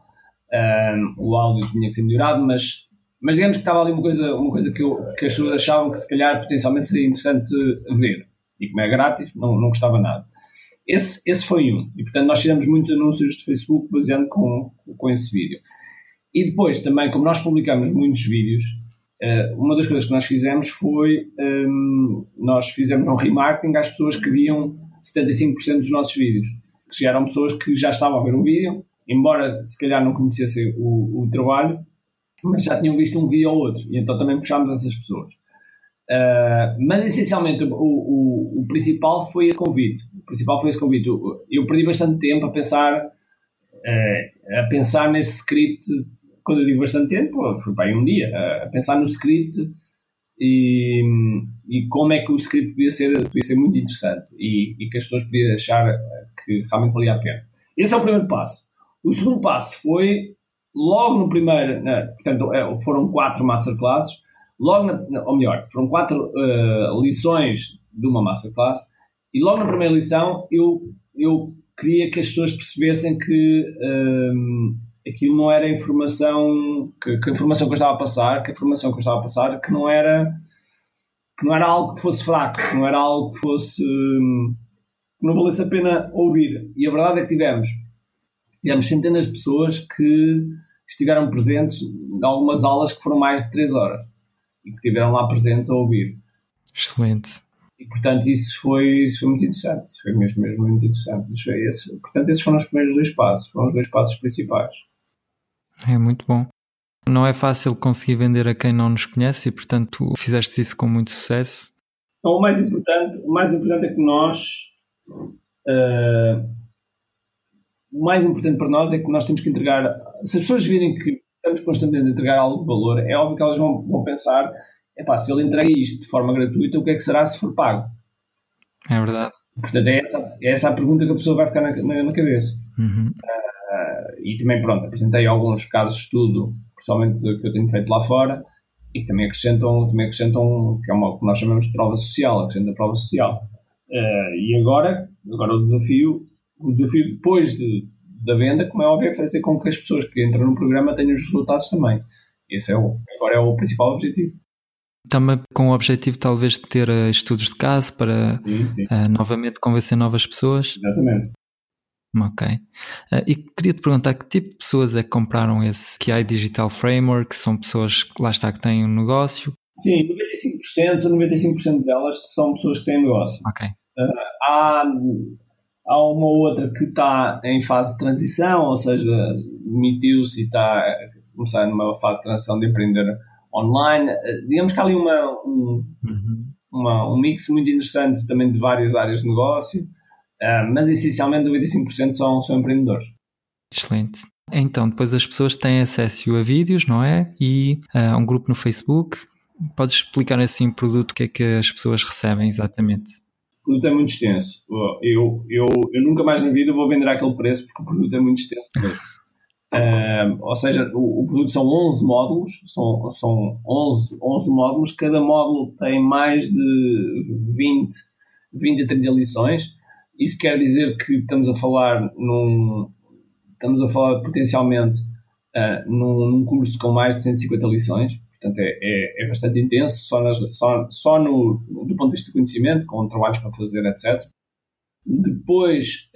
um, o áudio tinha que ser melhorado, mas mas digamos que estava ali uma coisa, uma coisa que, eu, que as pessoas achavam que se calhar potencialmente seria interessante ver e como é grátis, não, não custava nada. Esse, esse foi um. E portanto nós fizemos muitos anúncios de Facebook baseando com, com esse vídeo. E depois também, como nós publicamos muitos vídeos, uh, uma das coisas que nós fizemos foi um, nós fizemos um remarketing às pessoas que viam 75% dos nossos vídeos. Que eram pessoas que já estavam a ver um vídeo, embora se calhar não conhecessem o, o trabalho, mas já tinham visto um vídeo ou outro. E então também puxámos essas pessoas. Uh, mas essencialmente o, o, o, principal foi esse convite. O principal foi esse convite. Eu perdi bastante tempo a pensar, uh, a pensar nesse script. Quando eu digo bastante tempo, foi para aí um dia, uh, a pensar no script e, e como é que o script podia ser, podia ser muito interessante e, e que as pessoas podiam achar que realmente valia a pena. Esse é o primeiro passo. O segundo passo foi logo no primeiro, portanto, é, foram quatro masterclasses logo na, ou melhor, foram quatro uh, lições de uma masterclass, e logo na primeira lição eu, eu queria que as pessoas percebessem que um, ehm, aquilo não era informação, que, que, a informação que eu estava a passar, que a informação que eu estava a passar, que não era que não era algo que fosse fraco, que não era algo que fosse um, que não valesse a pena ouvir. E a verdade é que tivemos, tivemos centenas de pessoas que estiveram presentes em algumas aulas que foram mais de três horas e que estiveram lá presentes a ouvir. Excelente. E portanto isso foi, isso foi muito interessante, isso foi mesmo, mesmo muito interessante. Esse, portanto esses foram os primeiros dois passos, foram os dois passos principais. É muito bom. Não é fácil conseguir vender a quem não nos conhece e portanto fizeste isso com muito sucesso. Então, o mais importante, o mais importante é que nós uh, o mais importante para nós é que nós temos que entregar. Se as pessoas virem que estamos constantemente a entregar algo de valor, é óbvio que elas vão, vão pensar: epá, se ele entrega isto de forma gratuita, o que é que será se for pago? É verdade. Portanto, é essa, é essa a pergunta que a pessoa vai ficar na, na, na cabeça. Uhum. Uh, e também, pronto, apresentei alguns casos de estudo, principalmente que eu tenho feito lá fora, e que também acrescentam, também acrescentam que é uma que nós chamamos de prova social, acrescenta prova social. Uh, e agora, agora o desafio, o desafio depois de, da venda, como é óbvio, é fazer com que as pessoas que entram no programa tenham os resultados também. Esse é o, agora é o principal objetivo. Também com o objetivo, talvez, de ter uh, estudos de caso para sim, sim. Uh, novamente convencer novas pessoas. Exatamente. Ok. Uh, e queria te perguntar que tipo de pessoas é que compraram esse QI Digital Framework? São pessoas que lá está que têm um negócio? Sim, 95%, 95% delas são pessoas que têm negócio. Ok. há Há uma ou outra que está em fase de transição, ou seja, demitiu-se e está a começar numa fase de transição de empreender online. Digamos que há ali uma, um, uhum. uma, um mix muito interessante também de várias áreas de negócio, uh, mas essencialmente 95% são, são empreendedores. Excelente. Então, depois as pessoas têm acesso a vídeos, não é? E uh, a um grupo no Facebook. Podes explicar assim o produto, o que é que as pessoas recebem exatamente? O produto é muito extenso. Eu, eu, eu nunca mais na vida vou vender aquele preço porque o produto é muito extenso. Ou seja, o, o, produto são 11 módulos, são, são 11, 11 módulos, cada módulo tem mais de 20, 20 a 30 lições. Isso quer dizer que estamos a falar num, estamos a falar potencialmente uh, num, num curso com mais de 150 lições Portanto, é, é, é bastante intenso, só, nas, só, só no, do ponto de vista de conhecimento, com trabalhos para fazer, etc. Depois,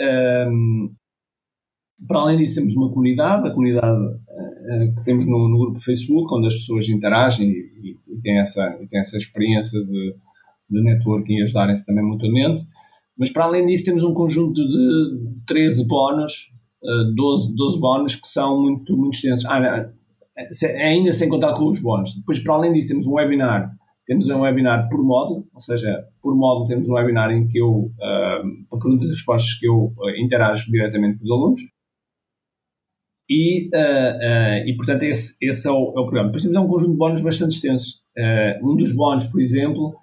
um, para além disso, temos uma comunidade, a comunidade uh, que temos no, no, grupo Facebook, onde as pessoas interagem e, e, têm, essa, e têm essa experiência de, de networking e ajudarem-se também mutuamente. Mas para além disso, temos um conjunto de 13 bónus, uh, 12, 12 bónus que são muito, muito extensos. Ah, ainda sem contar com os bónus. Depois, para além disso, temos um webinar. Temos um webinar por módulo, ou seja, por módulo temos um webinar em que eu, uh, para perguntas e respostas, que eu uh, interajo diretamente com os alunos. E, uh, e portanto, esse, esse é, o, é o programa. Depois temos um conjunto de bónus bastante extenso. um dos bónus, por exemplo,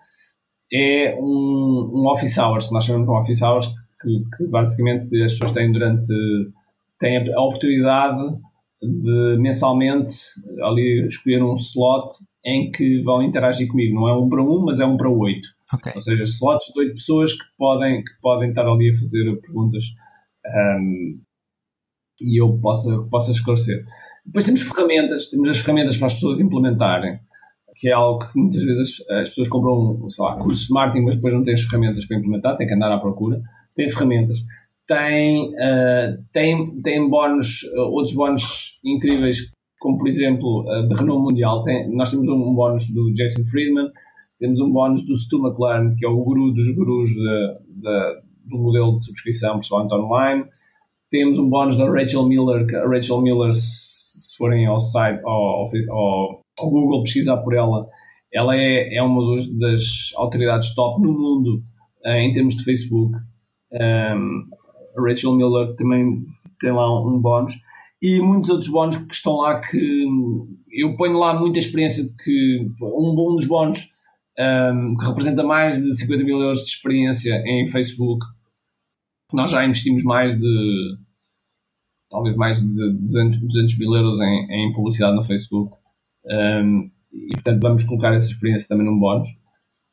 é um, um office hours, que nós chamamos de um office hours, que, que basicamente as pessoas têm durante têm a oportunidade de mensalmente ali escolher um slot em que vão interagir comigo. Não é um para um, mas é um para oito. Okay. Ou seja, slots de oito pessoas que podem, que podem estar ali a fazer perguntas um, e eu possa, possa esclarecer. Depois temos ferramentas, temos as ferramentas para as pessoas implementarem, que é algo que muitas vezes as pessoas compram, sei lá, cursos de marketing, mas depois não têm as ferramentas para implementar, têm que andar à procura. Tem ferramentas tem, uh, tem, tem bónus, uh, outros bónus incríveis, como por exemplo uh, de renome mundial. Tem, nós temos um bónus do Jason Friedman, temos um bónus do Stu McLaren, que é o guru dos gurus de, de, do modelo de subscrição, principalmente online. Temos um bónus da Rachel Miller, que a Rachel Miller, se forem ao site, ao, ao, ao Google pesquisar por ela, ela é, é uma das, das autoridades top no mundo em termos de Facebook. Um, a Rachel Miller também tem lá um, bónus e muitos outros bónus que estão lá que eu ponho lá muita experiência de que um, dos bónus um, que representa mais de 50 mil euros de experiência em Facebook. Nós já investimos mais de talvez mais de 200, 200 mil euros em, em publicidade no Facebook. Um, e portanto vamos colocar essa experiência também num bónus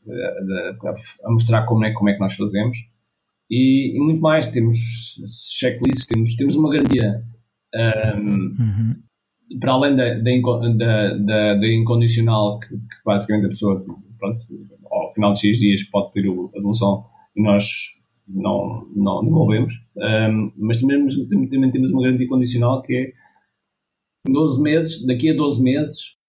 eh, a mostrar como é, como é que nós fazemos e, e muito mais, temos checklists, temos, temos uma garantia um, uhum. para além da, da, da, da incondicional que, que, basicamente a pessoa pronto, ao final de X dias pode pedir a devolução e nós não, não devolvemos, um, mas também, também temos uma garantia condicional que é 12 meses, daqui a 12 meses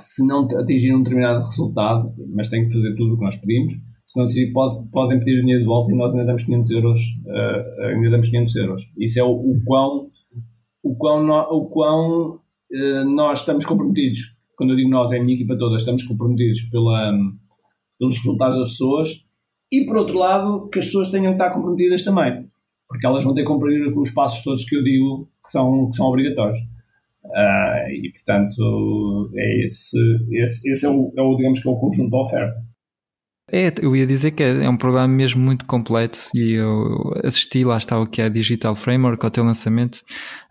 se não atingir um determinado resultado, mas tem que fazer tudo o que nós pedimos, se não atingir, pode, podem pedir o dinheiro de volta e nós ainda damos 500 euros, uh, ainda damos 500 euros. Isso é o, o quão, o quão, no, o quão uh, nós estamos comprometidos. Quando eu digo nós, é a minha equipa toda, estamos comprometidos pela, pelos resultados das pessoas e, por outro lado, que as pessoas tenham que estar comprometidas também, porque elas vão ter que cumprir os passos todos que eu digo que são, que são obrigatórios. Uh, e portanto é esse, esse, esse é, o, é o, digamos que é o conjunto da oferta. É, eu ia dizer que é, é um programa mesmo muito completo e eu assisti, lá está o que é a Digital Framework ao teu lançamento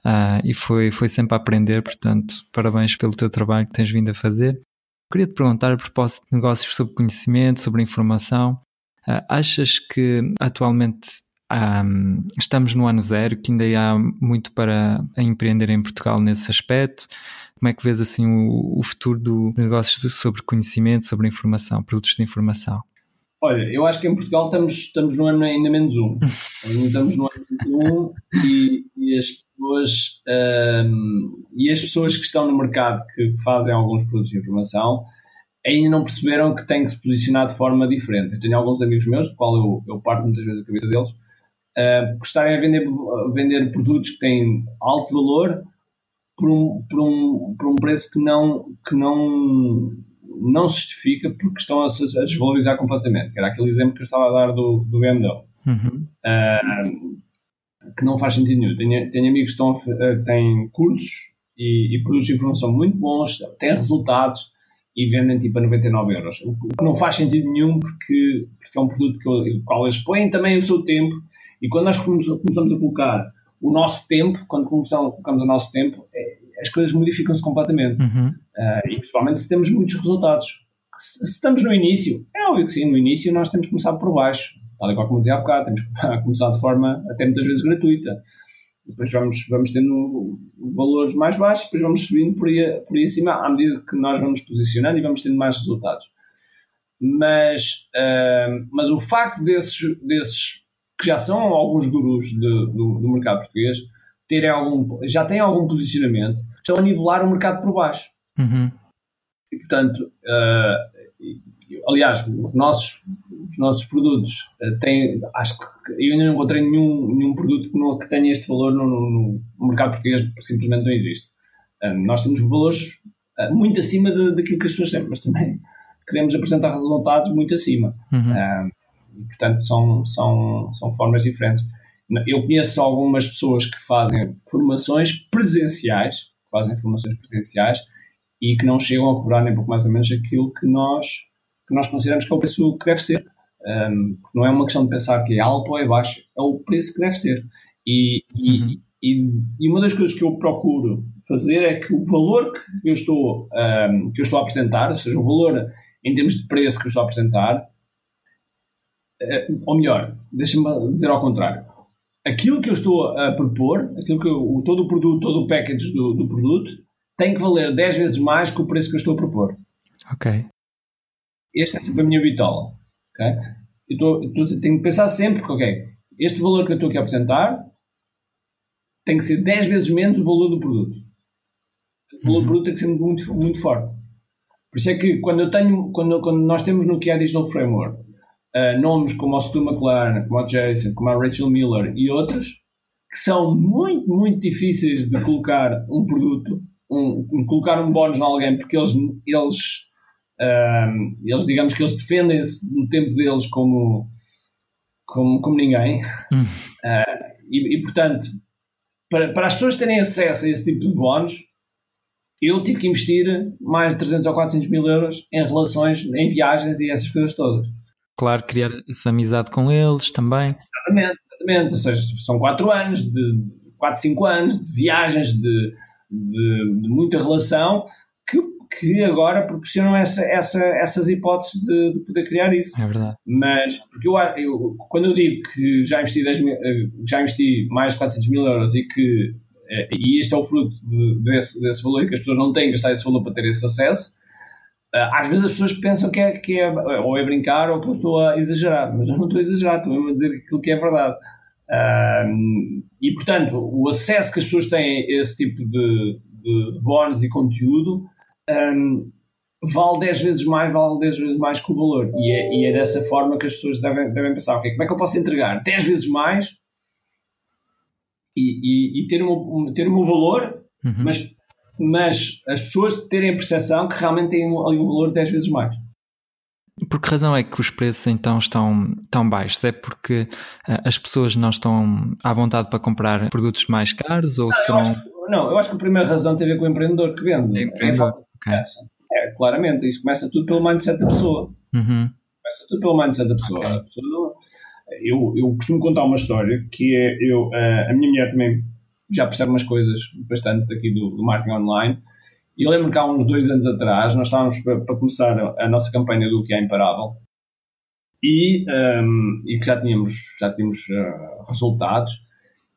uh, e foi, foi sempre a aprender, portanto, parabéns pelo teu trabalho que tens vindo a fazer. Queria te perguntar a propósito de negócios sobre conhecimento, sobre informação. Uh, achas que atualmente um, estamos no ano zero, que ainda há muito para empreender em Portugal nesse aspecto. Como é que vês assim o, o futuro do negócio sobre conhecimento, sobre informação, produtos de informação? Olha, eu acho que em Portugal estamos, estamos no ano ainda menos um. estamos no ano menos um e, e, as pessoas um, e as pessoas que estão no mercado que fazem alguns produtos de informação ainda não perceberam que têm que se posicionar de forma diferente. Eu tenho alguns amigos meus, do qual eu, eu parto muitas vezes a cabeça deles, uh, por estarem a vender, a vender produtos que têm alto valor por um, por um, por um preço que não, que não, não se justifica porque estão a, a desvalorizar completamente, que era aquele exemplo que eu estava a dar do, do BMW. Uhum. Uh, que não faz sentido nenhum. Tenho, tenho amigos que estão têm cursos e, e produtos de informação muito bons, têm resultados e vendem tipo a 99 euros. O que não faz sentido nenhum porque, porque é um produto que, o qual eles põem também o seu tempo e quando nós começamos a colocar o nosso tempo, quando começamos, colocamos o nosso tempo, é, as coisas modificam-se completamente. Uhum. Uh, e principalmente se temos muitos resultados. Se, se, estamos no início, é óbvio que sim, no início nós temos que começar por baixo. Tal e qual como dizia há bocado, temos que começar de forma até muitas vezes gratuita. Depois vamos, vamos tendo valores mais baixos, depois vamos subindo por aí, por aí acima à medida que nós vamos posicionando e vamos tendo mais resultados. Mas, uh, mas o facto desses, desses que já são alguns gurus de, do, do, mercado português, terem algum, já têm algum posicionamento, estão a nivelar o mercado por baixo. Uhum. E, portanto, uh, aliás, os nossos, os nossos produtos uh, têm, acho que eu ainda não encontrei nenhum, nenhum produto que, não, que tenha este valor no, no, no mercado português, porque simplesmente não existe. Uh, nós temos valores muito acima de, daquilo que as pessoas têm, mas também queremos apresentar resultados muito acima. Uhum e, portanto, são, são, são formas diferentes. Eu conheço algumas pessoas que fazem formações presenciais, fazem formações presenciais e que não chegam a cobrar nem pouco mais ou menos aquilo que nós, que nós consideramos que é o preço que deve ser. Um, não é uma questão de pensar que é alto ou é baixo, é o preço que deve ser. E, uhum. e, e, uma das coisas que eu procuro fazer é que o valor que eu estou, um, que eu estou a apresentar, ou seja, o valor em termos de preço que eu estou a apresentar, eh, ou melhor, deixa-me dizer ao contrário. Aquilo que eu estou a propor, aquilo que eu, todo o produto, todo o package do, do produto, tem que valer 10 vezes mais que o preço que eu estou a propor. Ok. Esta é sempre a minha bitola. Okay? Eu, estou, eu tenho que pensar sempre que, ok, este valor que eu estou aqui a apresentar tem que ser 10 vezes menos o valor do produto. O valor uhum. do produto tem que ser muito, muito forte. Por isso é que quando eu tenho, quando, quando nós temos no que é Digital Framework, uh, nomes como o Stu McLaren, como o Jason, como a Rachel Miller e outros, que são muito, muito difíceis de colocar um produto, um, colocar um bónus em alguém, porque eles, eles, eles digamos que eles defendem-se no tempo deles como, como, como ninguém. uh, e, e, portanto, para, para as pessoas terem acesso a esse tipo de bónus, eu tive que investir mais de 300 ou 400 mil euros em relações, em viagens e essas coisas todas. Claro, criar essa amizade com eles também. Exatamente, exatamente. Ou seja, são 4 anos, de 4, 5 anos de viagens, de, de, de muita relação que, que agora proporcionam essa, essa, essas hipóteses de, de, poder criar isso. É verdade. Mas, porque eu, eu, quando eu digo que já investi, 10 mil, já investi mais de 400 mil euros e que é, e este é o fruto desse, desse valor e que as pessoas não têm gastar esse valor para ter esse acesso. Ah, às vezes as pessoas pensam que é, que é ou é brincar ou que eu estou a exagerar, mas eu não estou a exagerar, estou mesmo a dizer aquilo que é verdade. Um, e portanto, o acesso que as pessoas têm a esse tipo de, de bónus e conteúdo um, vale 10 vezes mais, vale 10 vezes mais que o valor. E é, e é dessa forma que as pessoas devem, devem pensar: okay, como é que eu posso entregar 10 vezes mais e, e, e ter, um, ter um valor, uhum. mas, mas as pessoas terem a percepção que realmente têm um valor 10 vezes mais. Por que razão é que os preços então estão tão baixos? É porque uh, as pessoas não estão à vontade para comprar produtos mais caros ou não, serão... Eu acho, não, eu acho que a primeira razão tem a ver com o empreendedor que vende. É, empreendedor. É, okay. é, claramente, isso começa tudo pelo mindset da pessoa. Uhum. Começa tudo pelo mindset da pessoa. Okay. Eu, eu costumo contar uma história que é eu, a, a minha mulher também já percebe umas coisas bastante aqui do, do marketing online. E eu lembro que há uns dois anos atrás nós estávamos para, para começar a, a, nossa campanha do que é imparável e, um, e que já tínhamos, já tínhamos uh, resultados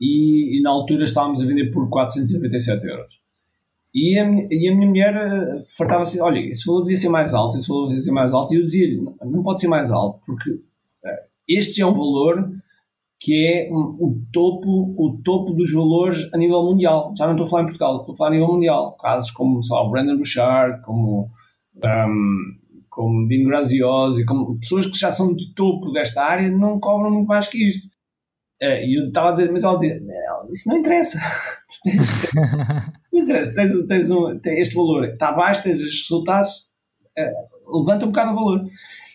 e, e, na altura estávamos a vender por 497 euros. E a, e a minha mulher uh, fartava-se, assim, olha, esse valor devia ser mais alto, esse valor devia ser mais alto, e eu dizia-lhe, não pode ser mais alto, porque este é um valor que é o topo, o topo dos valores a nível mundial. Já não estou a falar em Portugal, estou a falar a nível mundial. Casos como o Brandon Bouchard, como, um, como Dean Graziosi, como pessoas que já são de topo desta área não cobram muito mais que isto. Eh, e eu estava a dizer, mas ela dizia, isso não interessa. não interessa, tens, tens, um, tens este valor, está abaixo, tens estes resultados, uh, levanta um bocado o valor.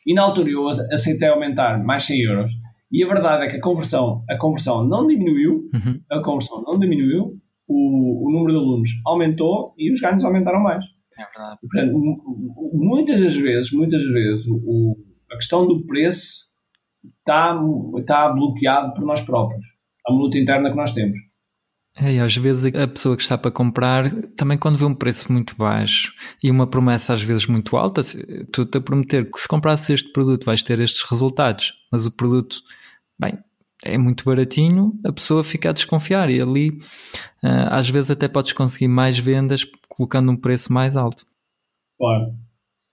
E na altura eu aceitei aumentar mais 100 euros. E a verdade é que a conversão, a conversão não diminuiu, uhum. a conversão não diminuiu, o, o número de alunos aumentou e os ganhos aumentaram mais. É verdade. Portanto, muitas das vezes, muitas vezes, o, a questão do preço está, está bloqueado por nós próprios. Uma luta interna que nós temos. É, e às vezes a pessoa que está para comprar, também quando vê um preço muito baixo e uma promessa às vezes muito alta, tu te a prometer que se comprasses este produto vais ter estes resultados, mas o produto, bem, é muito baratinho, a pessoa fica a desconfiar e ali ah, às vezes até podes conseguir mais vendas colocando um preço mais alto. Claro.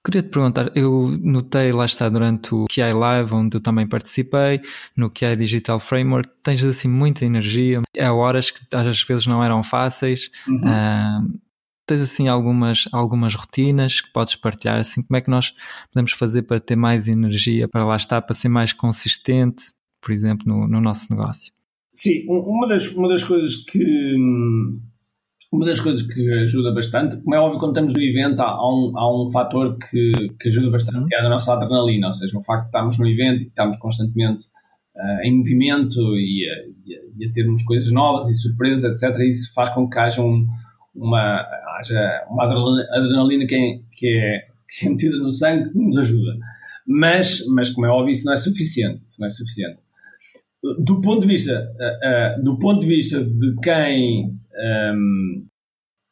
Queria te perguntar, eu notei lá está durante o QI Live, onde eu também participei, no QI Digital Framework, tens assim muita energia, há horas que às vezes não eram fáceis. Uhum. Uh, tens assim algumas, algumas rotinas que podes partilhar, assim como é que nós podemos fazer para ter mais energia, para lá estar, para ser mais consistente, por exemplo, no, no nosso negócio? Sim, uma das, uma das coisas que uma das coisas que ajuda bastante, como é óbvio, quando estamos no evento, há, há um, há um fator que, que ajuda bastante, que é a nossa adrenalina, ou seja, o facto de estarmos no evento e que constantemente uh, em movimento e a, e, a, termos coisas novas e surpresas, etc., isso faz com que haja, um, uma, haja uma adrenalina que é, que, é, que é metida no sangue que nos ajuda. Mas, mas, como é óbvio, isso não é suficiente. Isso não é suficiente. Do ponto de vista, uh, uh, do ponto de vista de quem um,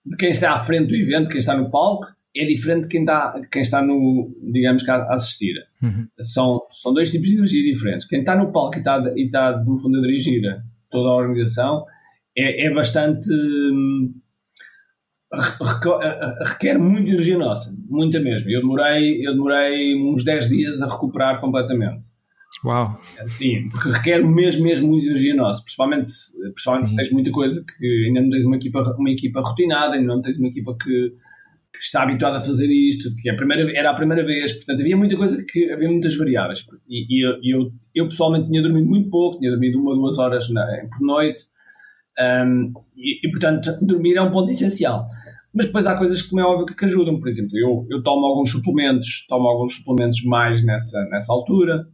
de quem está à frente do evento, quem está no palco, é diferente de quem está, quem está no, digamos que, a assistir. Uhum. São, são dois tipos de energia diferentes. Quem está no palco e está, e está no fundo, a dirigir toda a organização é, é bastante. Hum, requer muita energia nossa, muita mesmo. Eu demorei, eu demorei uns 10 dias a recuperar completamente. Uau! Sim, porque requer mesmo, mesmo muita energia nossa, principalmente, principalmente se tens muita coisa que ainda não tens uma equipa, uma equipa rotinada, ainda não tens uma equipa que, que está habituado a fazer isto, que a primeira, era a primeira vez, portanto havia muita coisa que havia muitas variáveis. E, e eu, eu, pessoalmente tinha dormido muito pouco, tinha dormido uma ou duas horas na, por noite, um, e, e, portanto dormir é um ponto essencial. Mas depois há coisas que, como é óbvio, que ajudam. Por exemplo, eu, eu tomo alguns suplementos, tomo alguns suplementos mais nessa, nessa altura.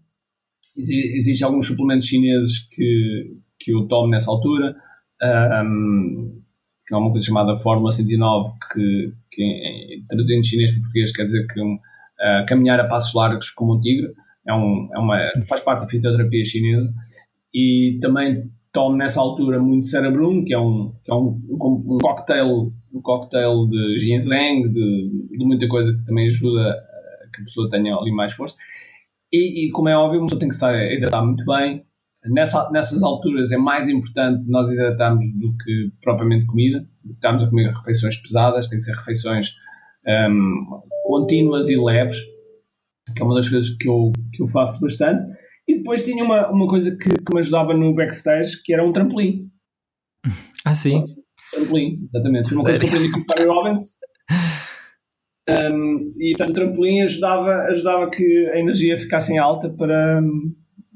Existem alguns suplementos chineses que, que eu tomo nessa altura. Um, que é uma coisa chamada Fórmula 109, que, que traduzindo de chinês para português quer dizer que um, uh, caminhar a passos largos como um tigre, é, um, é uma, faz parte da fitoterapia chinesa. E também tomo nessa altura muito cerebrum, que é um, que é um, um, um cocktail um cocktail de ginseng, de, de, muita coisa que também ajuda a que a pessoa tenha ali mais força. E, e como é óbvio, uma pessoa tem que estar a hidratar muito bem. Nessa, nessas alturas é mais importante nós hidratarmos do que propriamente comida. Estamos a comer refeições pesadas, tem que ser refeições um, contínuas e leves, que é uma das coisas que eu, que eu faço bastante. E depois tinha uma, uma coisa que, que me ajudava no backstage, que era um trampolim. Ah, sim? Trampolim, exatamente. Foi uma coisa que eu aprendi com o Barry Robbins. Um, e portanto, o trampolim ajudava, ajudava que a energia ficasse em alta para,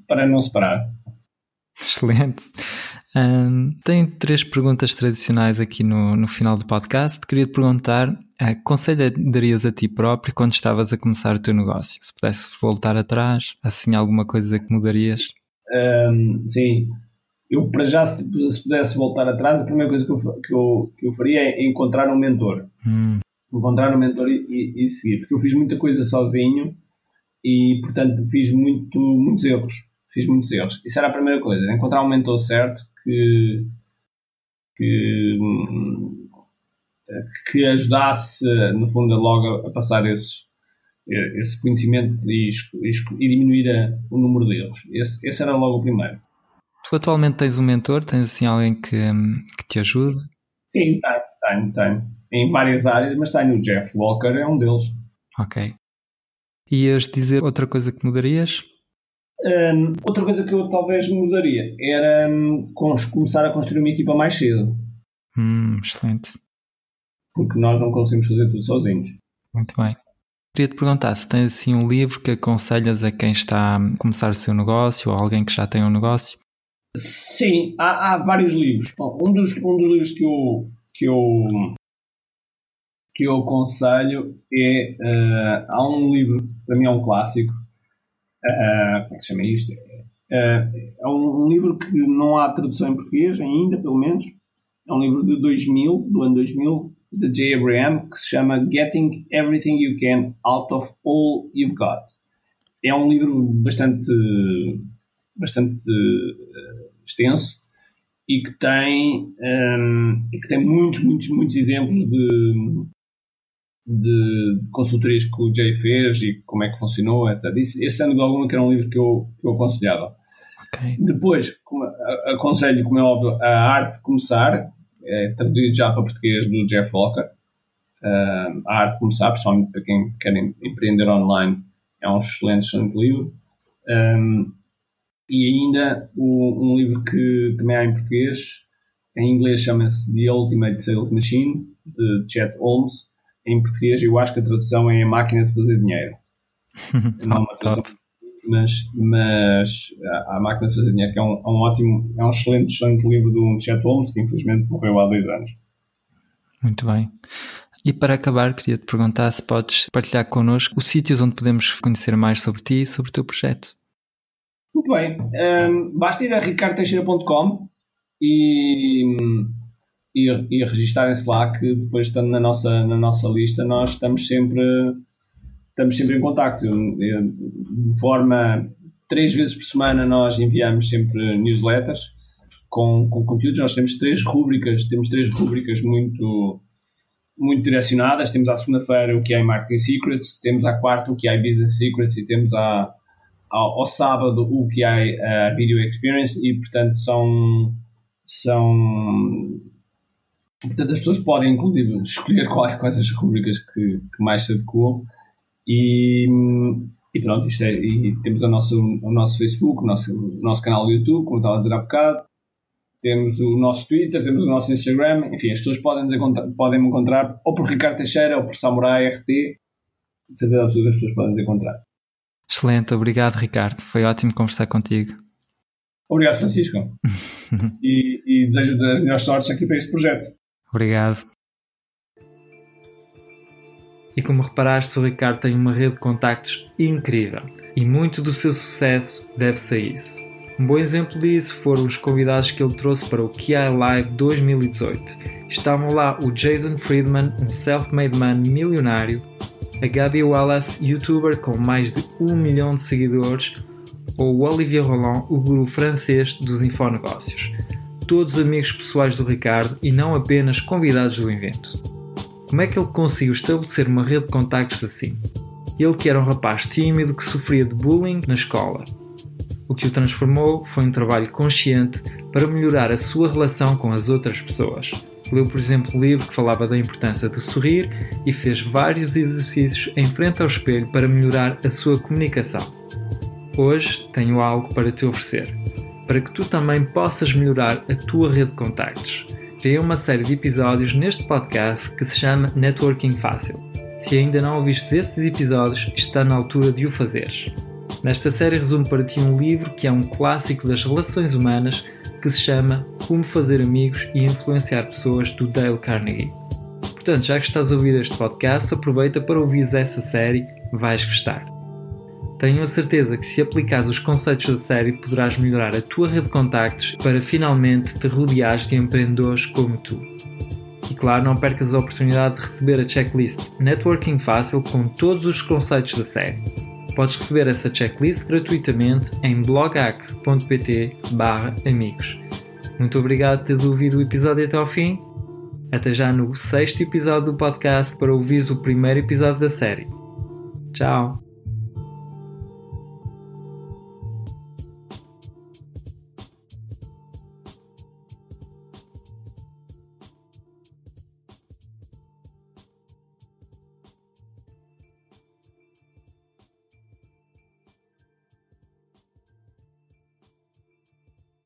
para não se parar. Excelente. Um, tenho três perguntas tradicionais aqui no, no final do podcast. Queria te perguntar: uh, conselho darias a ti próprio quando estavas a começar o teu negócio? Se pudesse voltar atrás, assim alguma coisa que mudarias? Um, sim, eu para já, se, se, pudesse voltar atrás, a primeira coisa que eu, que eu, que eu faria é encontrar um mentor. Hum. Encontrar um mentor e, e, e, seguir, porque eu fiz muita coisa sozinho e, portanto, fiz muito, muitos erros. Fiz muitos erros. Isso era a primeira coisa, encontrar um mentor certo que, que, que ajudasse, no fundo, logo a passar esses, esse conhecimento e, e diminuir a, o número de erros. Esse, esse era logo o primeiro. Tu atualmente tens um mentor? Tens assim alguém que, que te ajuda? Sim, tenho, tenho, tenho. Em várias áreas, mas tenho o Jeff Walker, é um deles. Ok. Ias dizer outra coisa que mudarias? Um, outra coisa que eu talvez mudaria era um, começar a construir uma equipa mais cedo. Hum, excelente. Porque nós não conseguimos fazer tudo sozinhos. Muito bem. Queria te perguntar se tens assim um livro que aconselhas a quem está a começar o seu negócio ou alguém que já tem um negócio Sim, há, há vários livros. Um dos, um dos livros que eu, que eu, que eu aconselho é. Uh, há um livro, para mim é um clássico. Uh, como é que se chama isto? Uh, é um, um, livro que não há tradução em português ainda, pelo menos. É um livro de 2000, do ano 2000, de J. Abraham, que se chama Getting Everything You Can Out of All You've Got. É um livro bastante bastante extenso e que tem, um, que tem muitos, muitos, muitos exemplos de, de consultorias que o Jay fez e como é que funcionou, etc. Esse, esse ano de alguma que era um livro que eu, que eu aconselhava. Okay. Depois, aconselho, como é óbvio, a Arte de Começar, é traduzido já para português do Jeff Walker. Uh, a Arte de Começar, principalmente para quem quer empreender online, é um excelente, excelente livro. Um, e ainda um, um livro que também há em português, em inglês chama-se The Ultimate Sales Machine, de Chet Holmes. Em português, eu acho que a tradução é A Máquina de Fazer Dinheiro. Não é uma tradução, mas, mas a, Máquina de Fazer Dinheiro, que é um, é um ótimo, é um excelente, excelente livro do Chet Holmes, que infelizmente morreu há dois anos. Muito bem. E para acabar, queria te perguntar se podes partilhar connosco os sítios onde podemos conhecer mais sobre ti e sobre o teu projeto. Muito bem. Um, basta ir a ricardoteixeira.com e, e, e registarem-se lá que depois estando na nossa, na nossa lista nós estamos sempre estamos sempre em contacto. De forma três vezes por semana nós enviamos sempre newsletters com, com conteúdos. Nós temos três rúbricas, temos três rúbricas muito muito direcionadas. Temos à segunda-feira o que é Marketing Secrets, temos à quarta o que é Business Secrets e temos à ao, ao sábado o que é a Video Experience e, portanto, são, são portanto, as pessoas podem, inclusive, escolher quais, quais as rubricas que, que mais se adequam e, e pronto, isto é, e temos o nosso, o nosso Facebook, o nosso, o nosso canal do YouTube, como estava a dizer há bocado, temos o nosso Twitter, temos o nosso Instagram, enfim, as pessoas podem, podem me encontrar ou por Ricardo Teixeira ou por Samurai RT, de certeza absoluta as pessoas podem me encontrar. Excelente, obrigado Ricardo, foi ótimo conversar contigo. Obrigado Francisco e, e desejo as melhores sortes aqui para este projeto. Obrigado. E como reparaste, o Ricardo tem uma rede de contactos incrível e muito do seu sucesso deve-se a isso. Um bom exemplo disso foram os convidados que ele trouxe para o QI Live 2018. Estavam lá o Jason Friedman, um self-made man milionário, a Gabi Wallace, youtuber com mais de um milhão de seguidores, ou o Olivier Roland, o guru francês dos infonegócios. Todos amigos pessoais do Ricardo e não apenas convidados do evento. Como é que ele conseguiu estabelecer uma rede de contactos assim? Ele que era um rapaz tímido que sofria de bullying na escola. O que o transformou foi um trabalho consciente para melhorar a sua relação com as outras pessoas. Leu, por exemplo, um livro que falava da importância de sorrir e fez vários exercícios em frente ao espelho para melhorar a sua comunicação. Hoje tenho algo para te oferecer, para que tu também possas melhorar a tua rede de contactos. Criei uma série de episódios neste podcast que se chama Networking Fácil. Se ainda não ouviste esses episódios, está na altura de o fazeres. Nesta série resumo para ti um livro que é um clássico das relações humanas que se chama Como Fazer Amigos e Influenciar Pessoas do Dale Carnegie. Portanto, já que estás a ouvir este podcast, aproveita para ouvir essa série, vais gostar. Tenho a certeza que se aplicares os conceitos da série poderás melhorar a tua rede de contactos para finalmente te rodeares de empreendedores como tu. E claro, não percas a oportunidade de receber a checklist Networking Fácil com todos os conceitos da série. Podes receber essa checklist gratuitamente em blogac.pt amigos. Muito obrigado por teres ouvido o episódio até ao fim. Até já no sexto episódio do podcast para ouvires o primeiro episódio da série. Tchau!